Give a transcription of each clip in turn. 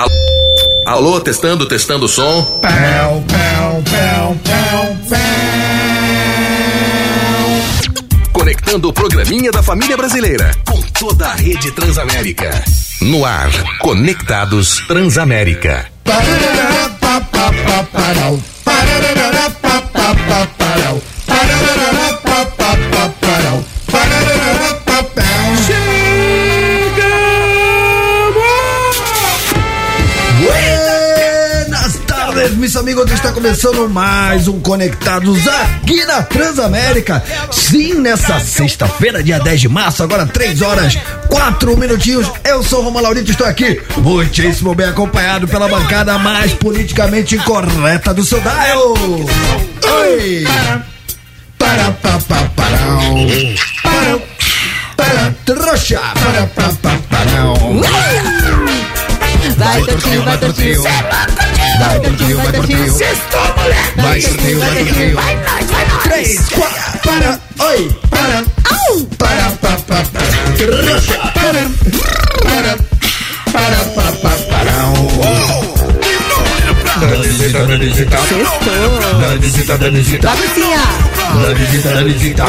Alô, alô, testando, testando o som. Pau, pau, pau, pau, pau. Conectando o programinha da família brasileira com toda a rede Transamérica. No ar, Conectados Transamérica. Parará, meus amigos. Está começando mais um Conectados aqui na Transamérica. Sim, nessa sexta-feira, dia 10 de março, agora 3 horas, 4 minutinhos. Eu sou o Roma Laurito, estou aqui muitíssimo bem acompanhado pela bancada mais politicamente incorreta do seu dial. Oi! Para, pa, pa, parau. Para, para, trouxa. Para, pa, pa, parau. Vai, Tortinho, vai, Tortinho. Vai, Tortinho, vai, Tortinho. Vai, Tortinho, vai, Tortinho. Três, quatro, para, oi, para, para, pa, pa, para, trouxa, para, para, para, pa, visita, da visita, da visita, da visita, da visita, da visita.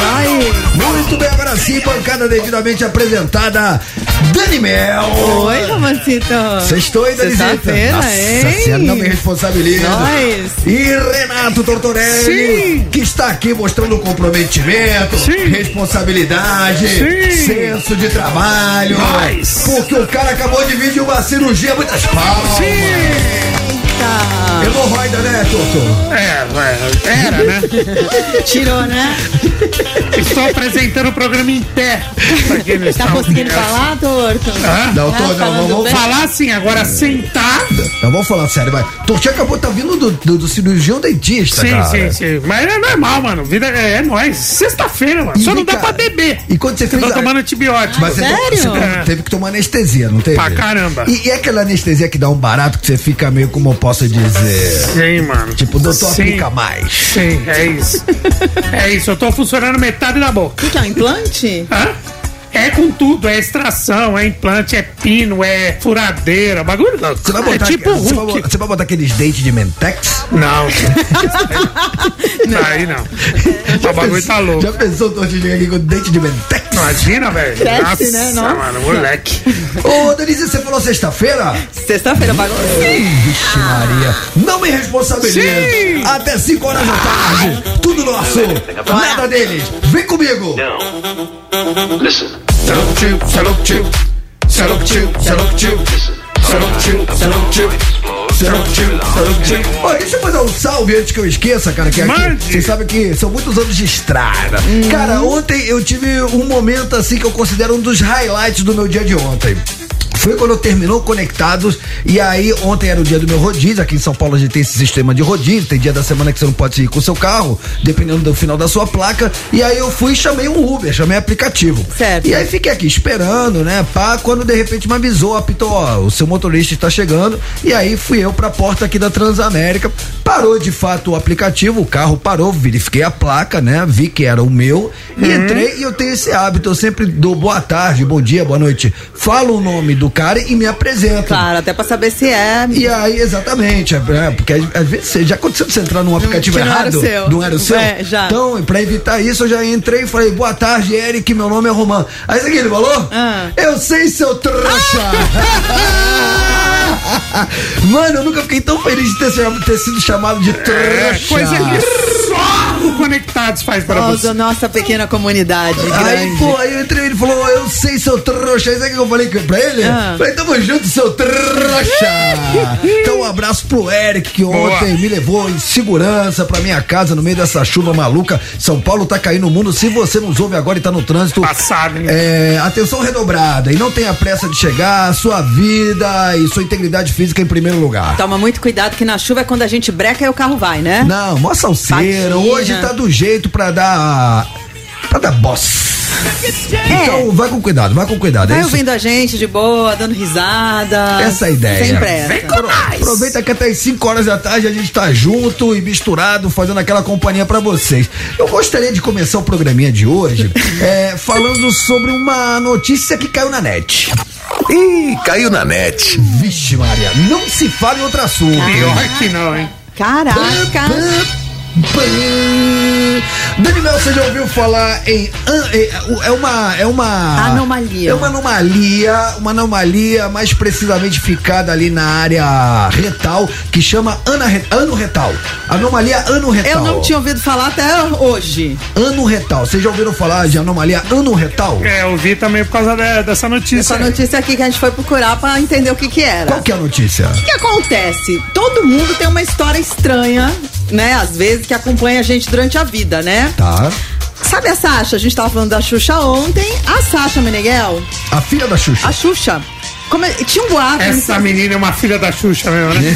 Muito bem, agora sim, bancada devidamente apresentada, Dani Mel. Oi, Romancito. Sextou aí, Danisita. Sexta-feira, hein? senhora, não me responsabiliza. Nós. E Renato Tortorelli, Sim. que está aqui mostrando comprometimento, Sim. responsabilidade, Sim. senso de trabalho. Nós. Porque o cara acabou de vir de uma cirurgia, muitas palmas. Eita. Hemorroida, né, Torto? É, é, era, né? Tirou, né? Estou apresentando o programa em pé. Não Tá está conseguindo ouvindo. falar, Torto? Hã? Não, Ah, tô, não, falando vamos. Falar assim, agora sentar. não, vamos falar sério, vai. Tortinho acabou, tá vindo do, do, do cirurgião dentista, Sim, cara. sim, sim. Mas é normal, mano. Vida é, é nóis. Sexta-feira, mano. E Só não dá cá, pra beber. E quando você fez Tô a- tomando antibiótico. Mas você, Sério? você É. teve que tomar anestesia, não teve? Pra caramba. E, e é aquela anestesia que dá um barato que você fica meio, como eu posso dizer. Sim, mano. Tipo, doutor, Sim. aplica mais. Sim, é isso. é isso, eu tô funcionando metade da boca. O que é um implante? Hã? É com tudo, é extração, é implante, é pino, é furadeira, bagulho louco. Você vai é botar, tipo você, vai, você vai botar aqueles dentes de Mentex? Não. Aí não. O bagulho tá louco. Já pensou o Tortinho aqui com dente de Mentex? Imagina, velho. Cresce, Nossa, né? Nossa. mano, moleque. Ô, Denise, você falou sexta-feira? Sexta-feira, bagunça. Vixe Maria, não me responsabilize. Sim. Até 5 horas da tarde, tudo nosso, nada deles. Vem comigo. Salup tio, salup tio. Salup tio, salup tio. Ó, deixa eu mandar um salve antes que eu esqueça, cara, que aqui, Mande. você sabe que são muitos anos de estrada. Cara, ontem eu tive um momento assim que eu considero um dos highlights do meu dia de ontem. Foi quando terminou Conectados e aí ontem era o dia do meu rodízio, aqui em São Paulo a gente tem esse sistema de rodízio, tem dia da semana que você não pode ir com o seu carro, dependendo do final da sua placa, e aí eu fui e chamei um Uber, chamei aplicativo. Certo. E aí fiquei aqui esperando, né, pá, quando de repente me avisou, apitou, ó, o seu motorista está chegando, e aí fui eu pra porta aqui da Transamérica, parou de fato o aplicativo, o carro parou, verifiquei a placa, né, vi que era o meu, e entrei e eu tenho esse hábito, eu sempre dou boa tarde, bom dia, boa noite, falo o nome do cara e me apresento. Claro, até pra saber se é. E aí, exatamente, é, é, porque às, vezes você- já aconteceu de você entrar num aplicativo que não era errado. o seu. Não era o seu? É, já. Então, pra evitar isso, eu já entrei e falei, boa tarde, Eric, meu nome é Romã. Aí sabe o que ele falou? Ah. Eu sei, seu trouxa! Mano, eu nunca fiquei tão feliz de ter, sido- ter sido chamado de É trouxa. coisa que só o Conectados faz pra Nós, você. a nossa pequena comunidade Aí, pô, aí eu entrei ele falou, eu sei, seu trouxa. Aí sabe o que eu falei pra ele? Ah. Falei, tamo junto, seu trouxa. então, um abraço pro Eric, que Boa. ontem me levou em segurança pra minha casa no meio dessa chuva maluca. São Paulo tá caindo o mundo. Se você nos ouve agora e tá no trânsito. Passado, hein? É, atenção redobrada e não tenha pressa de chegar, sua vida e sua integridade física em primeiro lugar. Toma muito cuidado que na chuva é quando a gente breca e o carro vai, né? Não, mó salseira. Hoje tá do jeito pra dar. pra dar boss. Então vai com cuidado, vai com cuidado. é Vai isso? ouvindo a gente de boa, dando risada. Essa é a ideia. Sem pressa. Vem com nós. Aproveita que até as 5 horas da tarde a gente tá junto e misturado, fazendo aquela companhia pra vocês. Eu gostaria de começar o programinha de hoje é, falando sobre uma notícia que caiu na net. Ih, caiu na net. Vixe, Maria, não se fala em outro assunto. Pior que não, hein? Caraca. Daniel, você já ouviu falar em. É uma. É uma. Anomalia. É uma anomalia, uma anomalia mais precisamente ficada ali na área retal, que chama ana, ano retal. Anomalia ano retal. Eu não tinha ouvido falar até hoje. Ano retal. Vocês já ouviram falar de anomalia ano retal? É, eu vi também por causa de- dessa notícia. Essa notícia aqui que a gente foi procurar pra entender o que que era. Qual que é a notícia? O que acontece? Todo mundo tem uma história estranha, né? Às vezes que acompanha a gente durante a vida, né? Tá. Sabe a Sasha? A gente tava falando da Xuxa ontem. A Sasha Meneghel, A filha da Xuxa. a Xuxa, como é- tinha um boato. Essa não sei- menina é uma filha da Xuxa mesmo, né?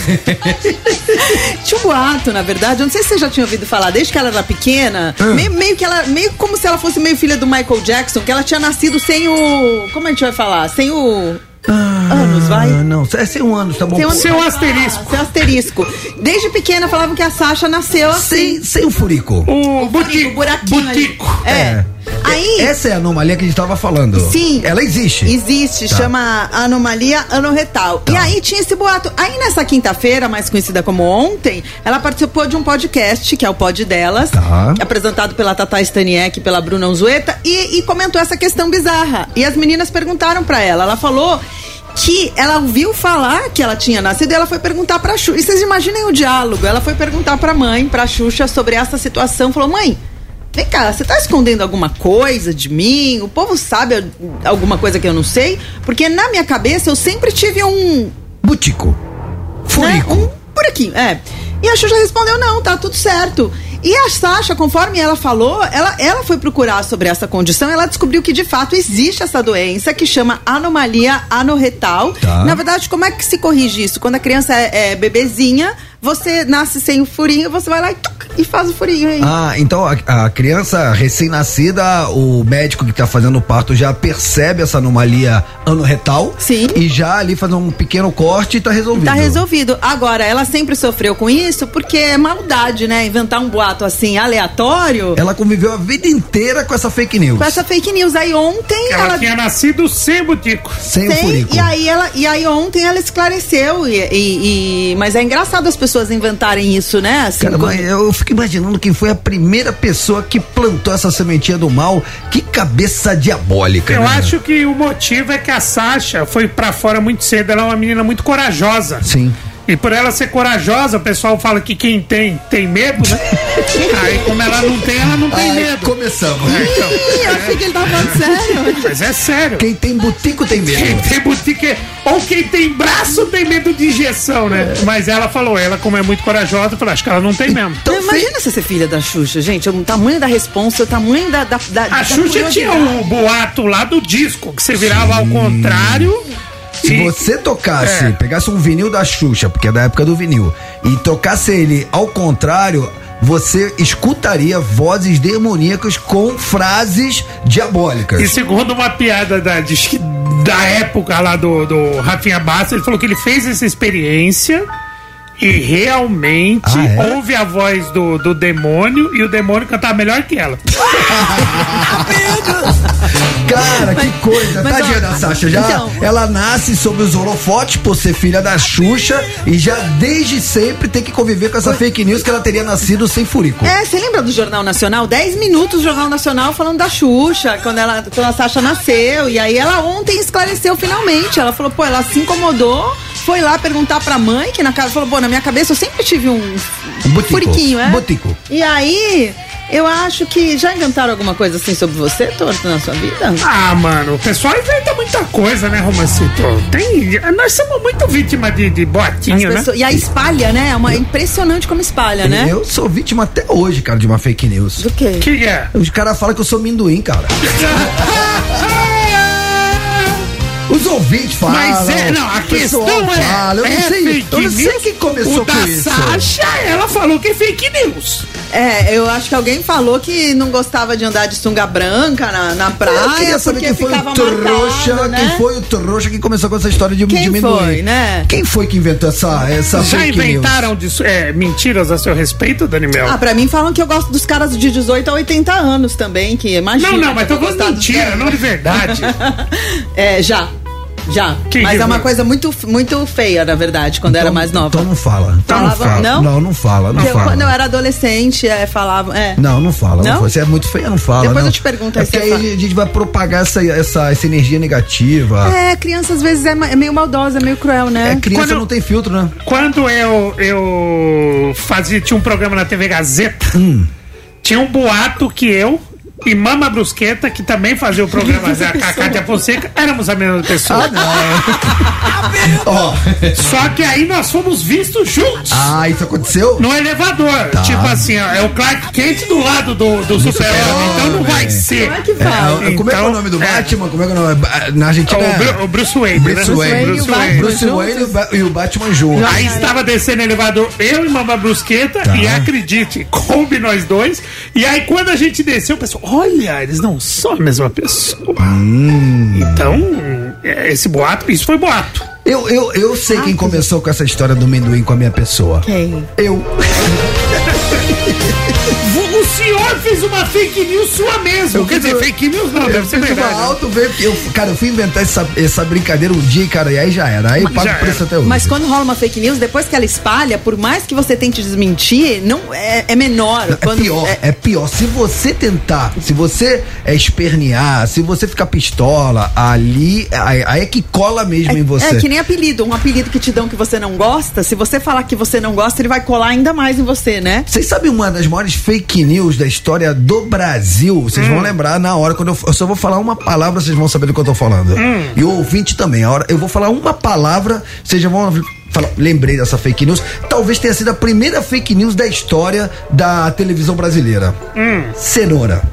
Tinha um boato, na verdade. Eu não sei se você já tinha ouvido falar, desde que ela era pequena, meio, meio que ela. Meio como se ela fosse meio filha do Michael Jackson, que ela tinha nascido sem o. Como a gente vai falar? Sem o. anos, vai? Ah, não, é sem um ano, tá bom. Sem o- Seu asterisco. Ah, sem asterisco. Desde pequena falavam que a Sasha nasceu assim. Sem, sem o furico. O O Butico. buraquinho ali. Butico. É. Aí. Essa é a anomalia que a gente tava falando. Sim. Ela existe. Existe, Tá. chama anomalia anorretal. E aí tinha esse boato. Aí nessa quinta-feira, mais conhecida como ontem, ela participou de um podcast, que é o Pod Delas, Tá. apresentado pela Tata Staniek e pela Bruna Unzueta, e, e comentou essa questão bizarra. E as meninas perguntaram pra ela. Ela falou que ela ouviu falar que ela tinha nascido e ela foi perguntar pra Xuxa. E vocês imaginem o diálogo. Ela foi perguntar pra mãe, pra Xuxa, sobre essa situação. Falou, mãe, Vem cá, você tá escondendo alguma coisa de mim? O povo sabe alguma coisa que eu não sei? Porque na minha cabeça eu sempre tive um. Butico. Furico. Né, um buraquinho, é. E a Xuxa respondeu: não, tá tudo certo. E a Sasha, conforme ela falou, ela, ela foi procurar sobre essa condição, ela descobriu que de fato existe essa doença que chama anomalia anorretal. Tá. Na verdade, como é que se corrige isso? Quando a criança é, é bebezinha, você nasce sem o furinho, você vai lá e, tuc, e faz o furinho aí. Ah, então a, a criança recém-nascida, o médico que tá fazendo o parto já percebe essa anomalia anorretal. Sim. E já ali faz um pequeno corte e tá resolvido. Tá resolvido. Agora, ela sempre sofreu com isso porque é maldade, né? Inventar um boato assim aleatório Ela conviveu a vida inteira com essa fake news. com essa fake news. Aí ontem Ela, ela. tinha nascido sem Butico. Sem o Tem, furico. e aí ela e aí ontem ela esclareceu e, e- e- mas é engraçado as pessoas inventarem isso né assim, Cara, eu fico imaginando quem foi a primeira pessoa que plantou essa sementinha do mal. Que cabeça diabólica. Eu né? acho que o motivo é que a Sasha foi pra fora muito cedo. Ela é uma menina muito corajosa. Sim. E por ela ser corajosa, o pessoal fala que quem tem, tem medo, né? Aí, como ela não tem, ela não tem Ai, medo. começamos. É, então, Ih, eu achei que ele tava falando sério mas é sério. Quem tem butico tem Quem medo. tem boutique, ou quem tem braço tem medo de injeção, né? Mas ela falou, ela como é muito corajosa, falou, acho que ela não tem mesmo. Então, imagina você ser filha da Xuxa gente o tamanho da responsa o tamanho da da, da da A Xuxa tinha o boato lá do disco, que você virava ao contrário. Se você tocasse, É. pegasse um vinil da Xuxa, porque é da época do vinil, e tocasse ele ao contrário, você escutaria vozes demoníacas com frases diabólicas. E segundo uma piada da, da época lá do, do Rafinha Bastos, ele falou que ele fez essa experiência e realmente Ah, é? ouve a voz do, do demônio e o demônio cantava melhor que ela. Cara, que coisa. mas, Tadinha ó, da Sasha. Já, então- ela nasce sob os holofotes por ser filha da Xuxa e já desde sempre tem que conviver com essa fake news que ela teria nascido sem furico. É, você lembra do Jornal Nacional? 10 minutos do Jornal Nacional falando da Xuxa, quando, ela, quando a Sasha nasceu. E aí ela ontem esclareceu finalmente. Ela falou, pô, ela se incomodou, foi lá perguntar pra mãe, que na casa falou, pô, na minha cabeça eu sempre tive um, Um furiquinho, é? Butico. E aí, eu acho que já inventaram alguma coisa assim sobre você, Torto, na sua vida? Ah, mano, o pessoal inventa muita coisa, né, Romancito? Tem. Nós somos muito vítima de, de boatinho, né? pessoas- E aí espalha, né? É uma, é impressionante como espalha, né? Eu sou vítima até hoje, cara, de uma fake news. Do quê? Que é? Os caras falam que eu sou minduim, cara. Os ouvintes falam. Mas é, não, a questão é. fala, eu é não sei, fake eu não sei news. quem começou o da com isso. Sasha, ela falou que é fake news. É, eu acho que alguém falou que não gostava de andar de sunga branca na, na praia. eu queria saber quem foi o trouxa, marcado, né? quem foi o trouxa que começou com essa história de, Quem de amendoim. foi, né? Quem foi que inventou essa, essa Já fake inventaram disso- é, mentiras a seu respeito, Dani Mel? Ah, pra mim falam que eu gosto dos caras de 18 a 80 anos também, que imagina. não, não, mas eu gostar dos mentira, não de verdade. É, já. Já. Que Mas que é uma coisa muito, muito feia, na verdade, quando era mais nova. Então não fala. Então não fala. não? Não, não fala, não eu, fala. quando eu era adolescente, é, falava. É. Não, não fala. Não? Você é muito feia, não fala. Depois não. eu te pergunto é porque aí fala. a gente vai propagar essa, essa, essa energia negativa. É, criança às vezes é, é meio maldosa, meio cruel, né? É, criança Quando- não tem filtro, né? Quando eu, eu fazia, tinha um programa na TV Gazeta, Hum. tinha um boato que eu e Mama Brusqueta, que também fazia o programa da Cátia Fonseca, éramos a mesma pessoa. Ó. Só que aí nós fomos vistos juntos. ah, isso aconteceu? No elevador. Tá. Tipo assim, ó, é o Clark Kent do lado do, do Super-Homem. Então não vai ser. Como é que É, vai? como é que é o Então, nome do é. Batman? Como é que é o nome? Na Argentina O, é Bru- o Bruce Wayne. Bruce né? Wayne. Bruce e o Wayne. Bruce Wayne e o Ba- o Batman junto. Aí estava descendo o elevador, eu e Mama Brusqueta, Tá. e acredite, coube nós dois. E aí quando a gente desceu, o pessoal, olha, eles não são a mesma pessoa. Hum. Então, é, esse boato, isso foi boato. Eu, eu, eu sei quem começou com essa história do amendoim com a minha pessoa. Quem? Eu. O senhor fez uma fake news sua mesmo. Quer dizer, fake news não, Eu deve ser verdade. alto veio que eu, cara, eu fui inventar essa, essa brincadeira um dia, cara, e aí já era. Aí pago já o preço até hoje. Mas quando rola uma fake news, depois que ela espalha, por mais que você tente desmentir, não é, é menor. É Quando- pior, é- é... pior. Se você tentar, se você é espernear, se você ficar pistola, ali, aí, aí é que cola mesmo em você. É que nem apelido, um apelido que te dão que você não gosta, se você falar que você não gosta, ele vai colar ainda mais em você, né? Vocês sabem uma das maiores fake news da história do Brasil? Vocês Hum. vão lembrar na hora, quando eu, eu só vou falar uma palavra, vocês vão saber do que eu tô falando. Hum. E o ouvinte também. A hora, eu vou falar uma palavra, vocês já vão falar. Lembrei dessa fake news. Talvez tenha sido a primeira fake news da história da televisão brasileira. Hum. Cenoura.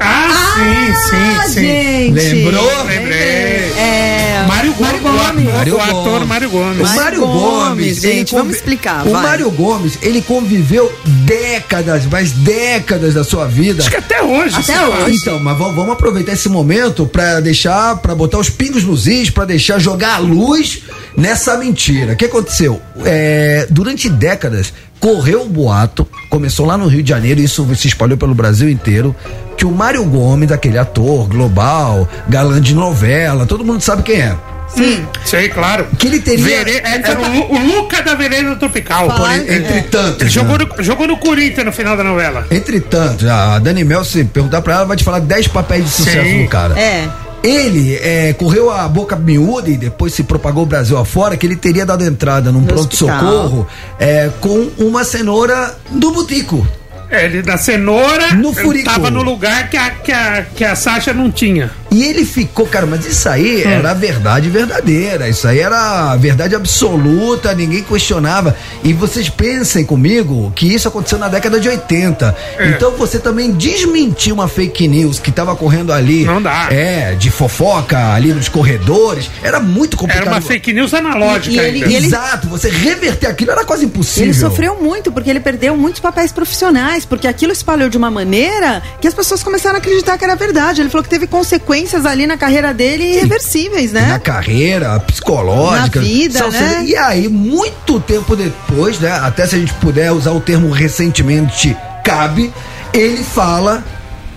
Ah, sim, sim, sim. gente! Lembrou? Lembrei. É. Mário Gomes. Gomes. Mário o ator Gomes. Mário Gomes. O Mário Gomes, gente, vamos explicar, O vai. Mário Gomes, ele conviveu décadas, mas décadas da sua vida. Acho que até hoje. Até hoje. Então, mas vamos vamos aproveitar esse momento pra deixar, pra botar os pingos nos is, pra deixar jogar a luz nessa mentira. O que aconteceu? É, durante décadas correu o boato, começou lá no Rio de Janeiro, e isso se espalhou pelo Brasil inteiro, que o Mário Gomes, aquele ator global, galã de novela, todo mundo sabe quem é. Sim. Sei, claro. Que ele teria- Vere- é- Era o, o Luca da Vereda Tropical. Porém, entre tantos. Ele jogou né? no, jogou no Corinthians no final da novela. Entretanto, a Dani Mel, se perguntar pra ela, vai te falar 10 papéis de sucesso Sim. do cara. É. Ele é, correu a boca miúda e depois se propagou o Brasil afora que ele teria dado entrada num No pronto-socorro é, com uma cenoura do botico. Ele da cenoura No furico. tava no lugar que a, que, a, que a Sasha não tinha. E ele ficou, cara, mas isso aí Hum. era a verdade verdadeira, isso aí era a verdade absoluta, ninguém questionava. E vocês pensem comigo que isso aconteceu na década de 80. É. Então você também desmentiu uma fake news que tava correndo ali. Não dá. É, de fofoca ali nos corredores. Era muito complicado. Era uma fake news analógica E- e ele- ainda. e ele- Exato, você reverter aquilo era quase impossível. Ele sofreu muito, porque ele perdeu muitos papéis profissionais, porque aquilo espalhou de uma maneira que as pessoas começaram a acreditar que era verdade. Ele falou que teve consequências ali na carreira dele irreversíveis, na né? carreira psicológica. Na vida, Só- né? E aí, muito tempo depois, né? Até se a gente puder usar o termo recentemente cabe, ele fala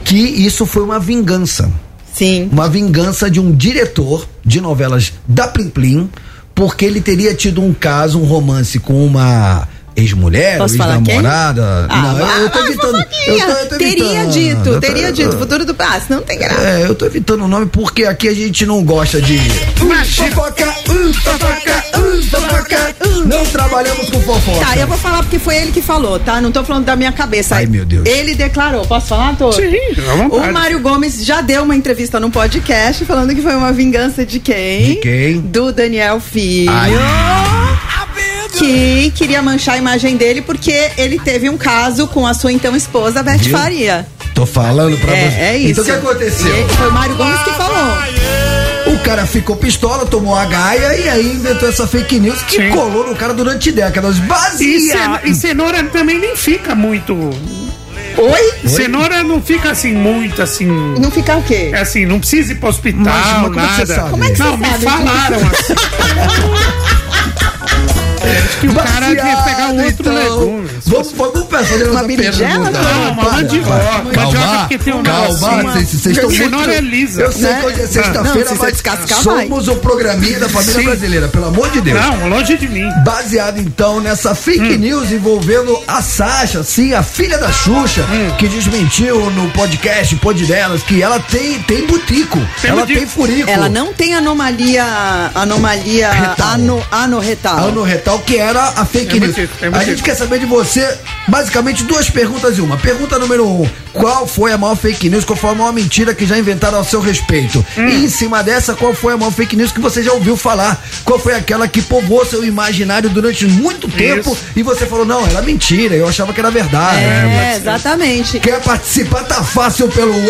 que isso foi uma vingança. Sim. Uma vingança de um diretor de novelas da Plim Plim, porque ele teria tido um caso, um romance com uma ex-mulher, ex-namorada. Ah, Não, eu, eu tô ah, evitando. Eu tô, eu tô teria evitando, dito, eu teria dito. Futuro do. Ah, não tem graça. é, eu tô evitando o nome porque aqui a gente não gosta de. Imagina. Fofoca, uh, fofoca, uh, fofoca, uh. Não trabalhamos com fofoca. Tá, eu vou falar porque foi ele que falou, tá? Não tô falando da minha cabeça. Ai, meu Deus. Ele declarou. Posso falar, Tô? Sim, à vontade. O Mário Gomes já deu uma entrevista num podcast falando que foi uma vingança de quem? De quem? Do Daniel Filho. Ai. Que queria manchar a imagem dele porque ele teve um caso com a sua então esposa, Beth Viu? Faria. Tô falando pra você. É, é isso. Então o que aconteceu? E foi o Mário Gomes que falou. O cara ficou pistola, tomou a gaia e aí inventou essa fake news que Sim. colou no cara durante décadas. E, ce- e cenoura também nem fica muito. Oi? Cenoura não fica assim, muito assim. Não ficar o quê? É assim, não precisa ir pro hospital, Mas- mas como é que nada. você sabe? Como é que não, você me sabe? falaram assim. Que o cara quer pegar um outro então, legume. Vamos, vamos fazer Uma berinjela? Não, uma mandioca. Calma, calma, vocês, estão Cenoura muito... é lisa. Eu sei Né? que hoje é Não, sexta-feira, mas descascar, somos o programinha da família brasileira, pelo amor de Deus. Não, longe de mim. Baseado então nessa fake Hum. news envolvendo a Sasha, sim, a filha da Xuxa, Hum. que desmentiu no podcast Pod delas que ela tem, tem butico, ela tem furico. Ela não tem anomalia. Anomalia Retal. ano, anorretal. Ano retal, que era a fake news. a gente quer saber de você, basicamente, duas perguntas em uma. Pergunta número um: qual foi a maior fake news, qual foi a maior mentira que já inventaram ao seu respeito? Hum. E em cima dessa, qual foi a maior fake news que você já ouviu falar? Qual foi aquela que povoou seu imaginário durante muito tempo Isso. e você falou, não, era mentira, eu achava que era verdade. É, exatamente. Quer participar? Tá fácil pelo 11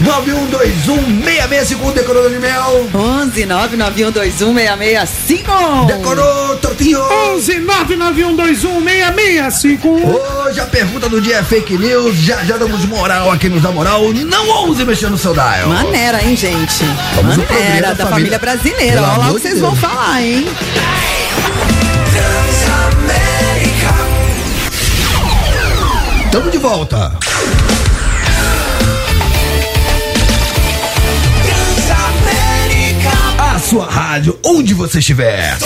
99121 6651 decorou de mel. 11 991216651. Decorou, Tortinho. 11 99121 6651. Hoje a pergunta do dia é fake news. Já já damos moral aqui nos dá moral. Não ouse mexer no seu dial. Maneira, hein, gente? Vamos Maneira da da família. família brasileira. Olha lá o que vocês Deus. vão falar, hein? Tamo de volta. A sua rádio, onde você estiver.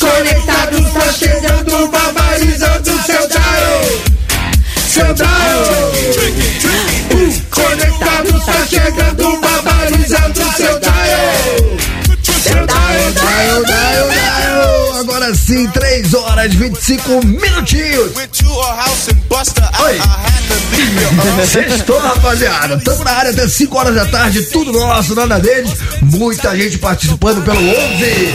Conectados tá chegando, barbarizando seu. Seu dial. Conectados tá chegando, barbarizando seu dial. Seu dial, Dial, dial, dial. Agora sim, 3 horas 25 minutinhos. Oi. Sextou, rapaziada. Tamo na área até 5 horas da tarde, tudo nosso, nada deles. Muita gente participando pelo 11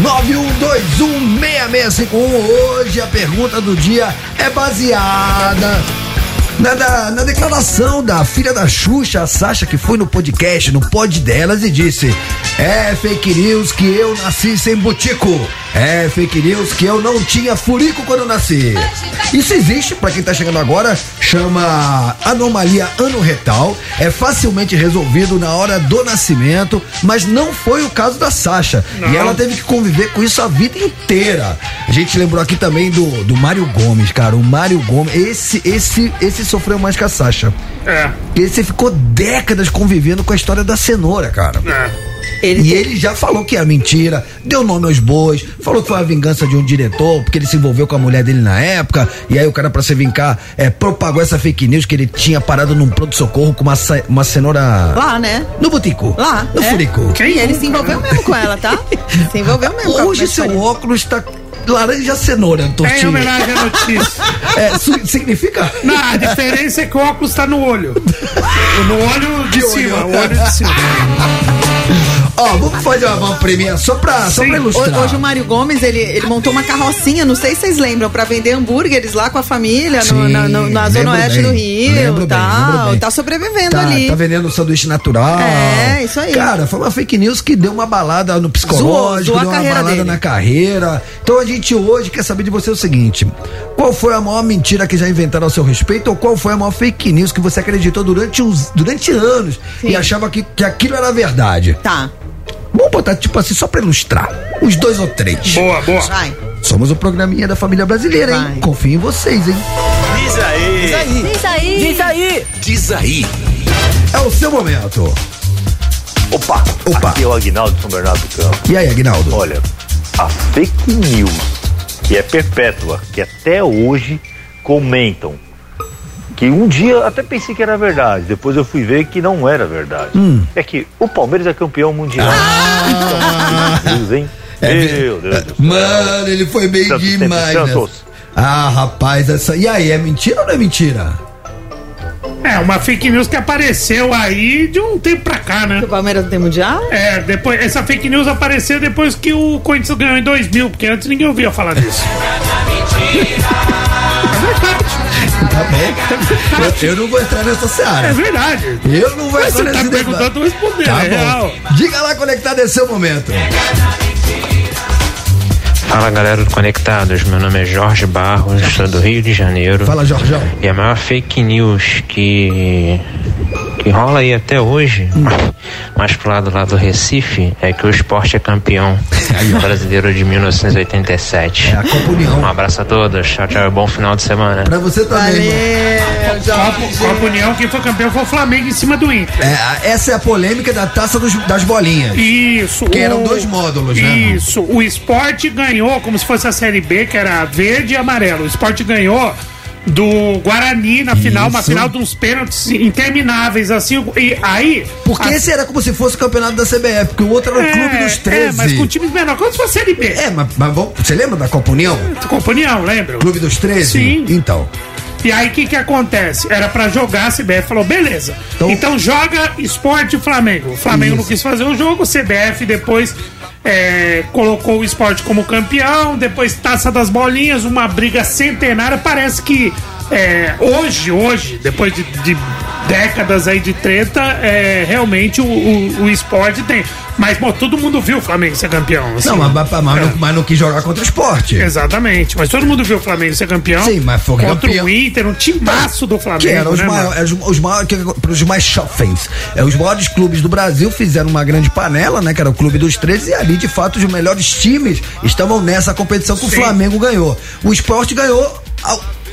99121 6651. Hoje a pergunta do dia é baseada na, da- na declaração da filha da Xuxa, a Sasha, que foi no podcast, no pod delas e disse: É fake news que eu nasci sem butico. É fake news que eu não tinha furico quando nasci. Isso existe, pra quem tá chegando agora, chama anomalia anorretal. É facilmente resolvido na hora do nascimento, mas não foi o caso da Sasha. E ela teve que conviver com isso a vida inteira. A gente lembrou aqui também do, do Mário Gomes, cara. O Mário Gomes, esse, esse, esse sofreu mais que a Sasha. É, Esse ficou décadas convivendo com a história da cenoura, cara. é. Ele E ele já falou que é mentira, deu nome aos bois, falou que foi a vingança de um diretor, porque ele se envolveu com a mulher dele na época, e aí o cara, pra se vincar, é, propagou essa fake news que ele tinha parado num pronto-socorro com uma, uma cenoura. Lá, né? No botico. Lá. No é. furico. E ele se envolveu mesmo com ela, tá? Se envolveu mesmo com Hoje a seu história. óculos tá laranja cenoura, É em homenagem à notícia. É, significa? Não, a diferença é que o óculos tá no olho. No olho de Que cima, olho? o olho de cima. Ó, vamos fazer uma, uma premia só pra, só pra ilustrar. Hoje o Mário Gomes, ele, ele montou uma carrocinha, não sei se vocês lembram, pra vender hambúrgueres lá com a família no- Sim, na, no- na zona oeste bem, do Rio e bem, lembro tal. bem. Tá sobrevivendo Tá, ali. tá vendendo sanduíche natural. É, isso aí. Cara, foi uma fake news que deu uma balada no psicológico, Zoou, deu uma balada dele. na carreira. Então a gente hoje quer saber de você o seguinte: qual foi a maior mentira que já inventaram ao seu respeito ou qual foi a maior fake news que você acreditou durante, uns, durante anos Sim. e achava que, que aquilo era verdade? Tá, Vamos botar tipo assim, só pra ilustrar. Uns dois ou três. Boa, boa. vai. Somos o programinha da família brasileira, hein? Vai. Confio em vocês, hein? Diz aí. Diz aí. Diz aí. Diz aí. É o seu momento. Opa, Opa. aqui é o Aguinaldo de São Bernardo do Campo. E aí, Aguinaldo? Olha, a fake news, que é perpétua, que até hoje comentam, que um dia até pensei que era verdade, depois eu fui ver que não era verdade. Hum. É que o Palmeiras é campeão mundial. Ah. Então, Deus, hein? É Meu Deus do céu. Mano, ele foi bem Santos, demais. né? Santos. Ah, rapaz, essa. E aí, é mentira ou não é mentira? É, uma fake news que apareceu aí de um tempo pra cá, né? O Palmeiras não tem mundial? É, depois, essa fake news apareceu depois que o Corinthians ganhou em 2000, porque antes ninguém ouvia falar disso. Tá bom. Eu, eu não vou entrar nessa É seara. verdade. Eu não vou Mas entrar você tá nesse perguntando, tô respondendo, Tá é real. Diga lá, conectado, é seu momento. Fala galera do Conectados, meu nome é Jorge Barros, sou do Rio de Janeiro. Fala, Jorjão. E a maior fake news que, que rola aí até hoje, mais pro lado lá do Recife, é que o esporte é campeão brasileiro de 1987. É a Copa União. Um abraço a todos, tchau, tchau, bom final de semana. Pra você também, Valeu, Copa, União, quem foi campeão foi o Flamengo em cima do Inter. É, essa é a polêmica da taça dos- das bolinhas. Isso. Que o- eram dois módulos, né? Isso. O esporte ganhou, como se fosse a Série B, que era verde e amarelo. O esporte ganhou do Guarani na final, uma final de uns pênaltis intermináveis, assim. E aí. Porque a- esse era como se fosse o campeonato da CBF, porque o outro era o Clube dos 13. É, mas com times menores, se fosse a Série B. É, mas, mas vamos- você lembra da Copa União? Copa União, lembra? Clube dos 13? Sim. Então. E aí o que que acontece? Era pra jogar, a CBF falou, beleza. Então- Então, joga esporte Flamengo. O Flamengo não Isso. quis fazer o jogo, CBF depois é, colocou o esporte como campeão, depois taça das bolinhas, uma briga centenária. Parece que é, hoje, hoje, depois de, de décadas aí de treta, é, realmente o, o, o esporte tem. Mas, bom, todo mundo viu o Flamengo ser campeão. assim. Não, mas, mas- mas não, mas não quis jogar contra o esporte. Exatamente, mas todo mundo viu o Flamengo ser campeão. Sim, mas foi contra campeão. o Inter, um timaço do Flamengo. Que eram os né, maiores, os, os maiores, os mais. É, os maiores clubes do Brasil fizeram uma grande panela, né? Que era o Clube dos 13, e ali, de fato, os melhores times estavam nessa competição que o Sim. Flamengo ganhou. O esporte ganhou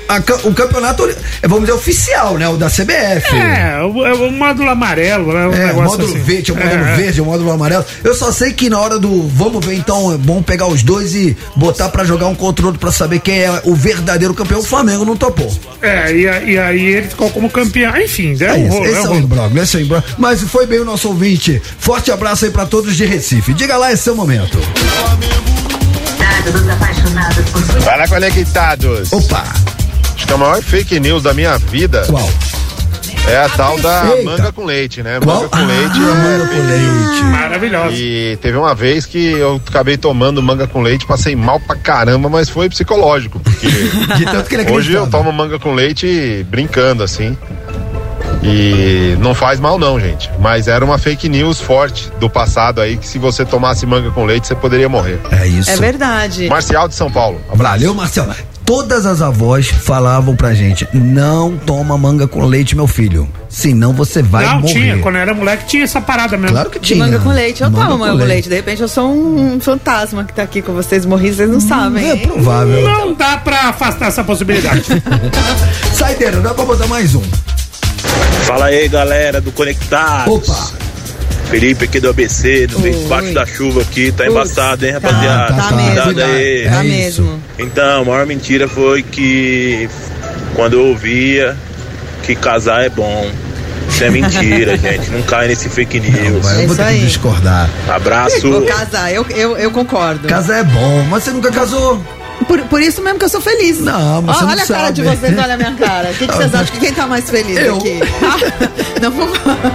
a o campeonato, é, vamos dizer, oficial, né? O da CBF. É, o, é o módulo amarelo, né? Um É, módulo assim. verde, o módulo É, verde, o módulo amarelo. Eu só sei que na hora do vamos ver então, é bom pegar os dois e botar pra jogar um contra o outro pra saber quem é o verdadeiro campeão. O Flamengo não topou. É, e, e aí ele ficou como campeão. Enfim, é, É um isso, rolo, esse é é um o imbróglio, esse é o imbróglio. Mas foi bem o nosso ouvinte. Forte abraço aí pra todos de Recife. Diga lá, esse é o momento. Fala conectados. Opa, Acho que a maior fake news da minha vida qual? é a tal da Eita. manga com leite, né? Qual? Manga com leite ah, é manga com leite. Maravilhoso. E teve uma vez que eu acabei tomando manga com leite, passei mal pra caramba, mas foi psicológico, porque De tanto que ele hoje eu tomo manga com leite brincando assim. E não faz mal não, gente. Mas era uma fake news forte do passado aí que se você tomasse manga com leite, você poderia morrer. É isso. É verdade. Marcial de São Paulo. Valeu, Marcelo. Todas as avós falavam pra gente: não toma manga com leite, meu filho. Senão você vai não, morrer. tinha. Quando eu era moleque, tinha essa parada mesmo. Claro que De tinha. manga com leite. Eu Manga tomo com manga com leite. De repente eu sou um fantasma que tá aqui com vocês. Morri, vocês não sabem. É hein? provável. Não dá pra afastar essa possibilidade. Saideira, dá pra botar mais um. Fala aí, galera do Conectados. Opa! Felipe aqui do ABC, no meio Oi. debaixo da chuva aqui, tá embaçado, hein, tá, rapaziada? tá mesmo. Cuidado Cuidado. aí. É Tá isso. mesmo. Então, a maior mentira foi que quando eu ouvia que casar é bom. Isso é mentira, gente. Não cai nesse fake Não, news. vai, eu É vou isso ter que discordar. Abraço. Vou casar, eu, eu, eu concordo. Casa é bom, mas você nunca casou. Por, por isso mesmo que eu sou feliz. Não, mas você não Olha a cara de vocês, olha a minha cara. O que, que vocês acham que quem tá mais feliz Eu. aqui? Ah, não concordo.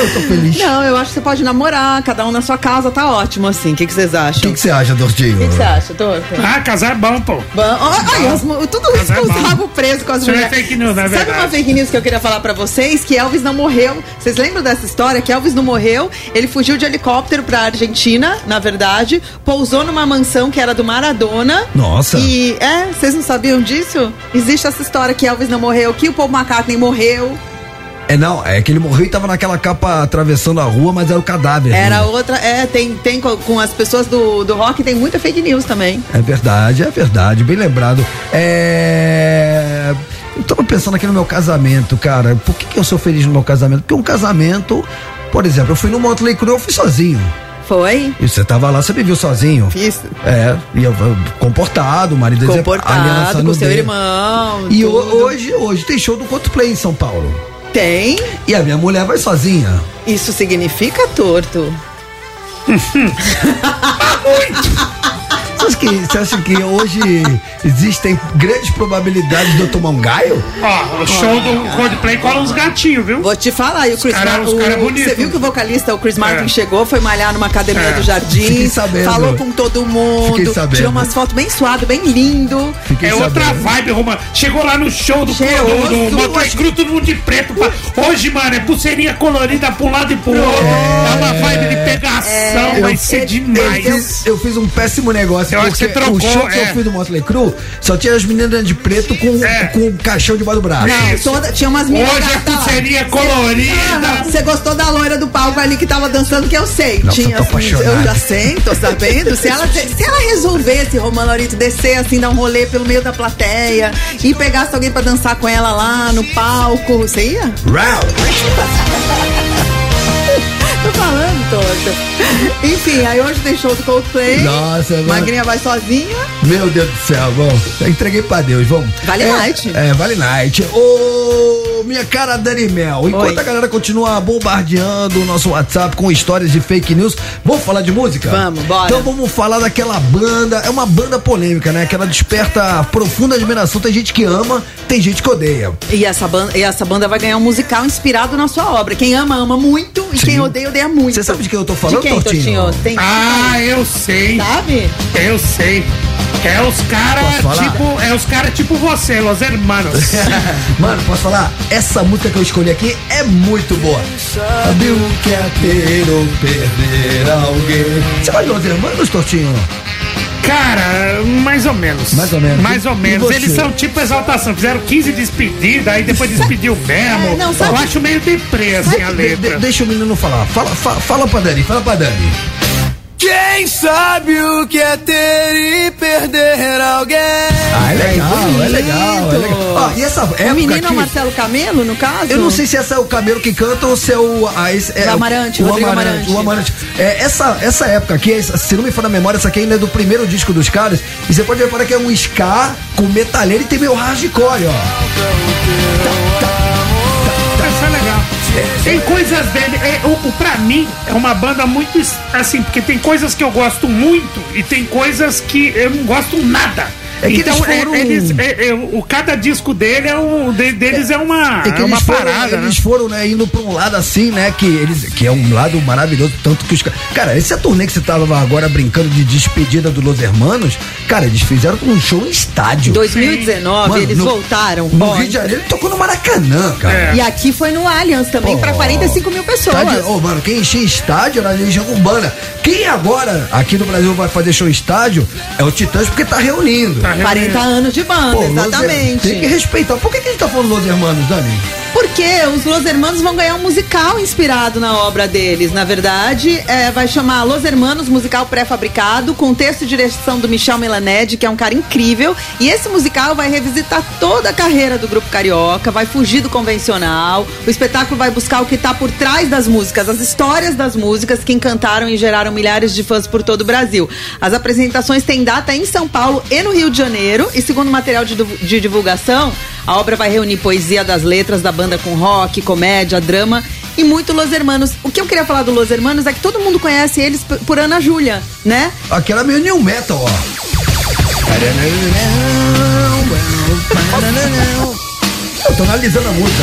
Eu tô feliz. Não, eu acho que você pode namorar, cada um na sua casa, tá ótimo assim. O que, que vocês O acham? que que você acha, Dortinho? O que que você acha, Torto? ah, casar é bom, pô. Bom, Olha, as mu- tudo isso é com os rabos presos com as Isso é fake news, não é Sabe verdade. uma fake news que eu queria falar pra vocês? Que Elvis não morreu. Vocês lembram dessa história? Que Elvis não morreu. Ele fugiu de helicóptero pra Argentina, na verdade. Pousou numa mansão que era do Maradona. Nossa. E, é, vocês não sabiam disso? Existe essa história que Elvis não morreu, que o Paul McCartney morreu. É não, é que ele morreu e tava naquela capa atravessando a rua, mas era o cadáver. Era dele. outra. É, tem, tem com, com as pessoas do, do rock, tem muita fake news também. É verdade, é verdade, bem lembrado. É. Eu tava pensando aqui no meu casamento, cara. Por que, que eu sou feliz no meu casamento? Porque um casamento, por exemplo, eu fui no Motley Crue, eu fui sozinho. Foi? E você tava lá, você me viu sozinho. Fiz. É, e eu, comportado, o marido aliança Comportado no com seu dedo. irmão. E tudo. hoje, hoje tem show do Coldplay em São Paulo. Tem? E a minha mulher vai sozinha. Isso significa torto. Você acha, que, você acha que hoje existem grandes probabilidades de eu tomar um gaio? Ó, o show do Coldplay cola uns gatinhos, viu? Vou te falar, e o Chris cara- Martin. os cara o- bonito. Você viu que o vocalista, o Chris Martin, É. chegou, foi malhar numa academia É. do jardim, Fiquei sabendo. falou com todo mundo, Fiquei sabendo. tirou umas fotos bem suado, bem lindo. Fiquei É outra sabendo. vibe, Roma. Chegou lá no show do, Cheiroso, do, do acho- Crue, todo mundo de preto. pá. Hoje, mano, é pulseirinha colorida pra um lado e pro outro. É, uma vibe de pegação, vai ser Eu demais. fiz, eu fiz um péssimo negócio. Eu acho que você trocou, o show que é. eu fui do Motley Crue só tinha as meninas de preto com, com o caixão debaixo do braço. Não, toda, tinha umas meninas. Hoje é pulseirinha colorida. Você gostou da loira do palco ali que tava dançando, que eu sei. Nossa, tinha tô as meninas- apaixonado. eu já sei, tô sabendo. Se ela, se ela resolvesse, Romana Laurito, descer assim, dar um rolê pelo meio da plateia e pegasse alguém pra dançar com ela lá no palco, você ia? Tô falando, Toto. Enfim, aí hoje tem show do Coldplay. Nossa, mano. Magrinha vai sozinha. Meu Deus do céu, bom, entreguei pra Deus, vamos. Vale é, night. É, vale night. Ô, minha cara Dani Mel, enquanto Oi. a galera continua bombardeando o nosso WhatsApp com histórias de fake news, vamos falar de música? Vamos, bora. Então vamos falar daquela banda, é uma banda polêmica, né? Que ela desperta profunda admiração, tem gente que ama, tem gente que odeia. E essa, banda, e essa banda vai ganhar um musical inspirado na sua obra. Quem ama, ama muito. E Sim. quem odeia, odeia muito. Você sabe de quem eu tô falando, de quem, Tortinho? Tortinho? Tem Ah, eu sei. Sabe? Eu sei. É os caras tipo, é os caras tipo você, Los Hermanos. Mano, posso falar? Essa música que eu escolhi aqui é muito boa. Sabe o que é ter ou perder alguém? Você vai Los Hermanos, Tortinho? Cara, mais ou menos. Mais ou menos. Mais ou menos. Eles são tipo exaltação. Fizeram 15 despedidas, aí depois despediu mesmo. É, não, sabe- Eu acho meio deprê assim a De- letra. de- deixa o menino falar. Fala, fa- fala pra Dani, fala pra Dani. Quem sabe o que é ter e perder alguém? Ah, é legal, é legal, é legal. Ó, e essa época O menino é aqui, o Marcelo Camelo, no caso? Eu não sei se essa é o Camelo que canta ou se é o. ah, esse- é O Amarante, o, Rodrigo Amarante. Amarante. O Amarante. É, essa, essa época aqui, se não me for na memória, essa aqui ainda é do primeiro disco dos caras. E você pode reparar que é um ska com metalheiro e tem meio hardcore, ó. É legal. Tem coisas dele. É, o, o, pra mim, é uma banda muito. Assim, porque tem coisas que eu gosto muito e tem coisas que eu não gosto nada. É que então, eles foram- é- eles, é- é, o cada disco dele é um, de- deles é, uma, É que é uma eles foram, parada, né? eles foram né, indo pra um lado assim, né? Que, eles, que é um lado maravilhoso, tanto que os caras. Cara, esse turnê que você tava agora brincando de despedida do Los Hermanos, cara, eles fizeram um show em estádio. 2019, Mano, eles no- voltaram. No Rio de Janeiro, ele tocou no Maracanã, cara. É. E aqui foi no Allianz também, Pô, pra 45 mil pessoas. Estádio, oh, mano, quem enchia estádio era a Legião Urbana. Quem agora aqui no Brasil vai fazer show em estádio é o Titãs porque tá reunindo. Tá 40 anos de banda, Pô, exatamente. Tem que respeitar. Por que, que a gente tá falando Los Hermanos, Dani? Porque os Los Hermanos vão ganhar um musical inspirado na obra deles. Na verdade, é, vai chamar Los Hermanos, musical pré-fabricado, com texto e direção do Michel Melaned, que é um cara incrível. E esse musical vai revisitar toda a carreira do grupo carioca, vai fugir do convencional. O espetáculo vai buscar o que está por trás das músicas, as histórias das músicas que encantaram e geraram milhares de fãs por todo o Brasil. As apresentações têm data em São Paulo e no Rio de Janeiro. E segundo material de, de divulgação, a obra vai reunir poesia das letras da banda com rock, comédia, drama e muito Los Hermanos. O que eu queria falar do Los Hermanos é que todo mundo conhece eles por Ana Júlia, né? Aquela meio new metal, ó. Eu tô analisando a música.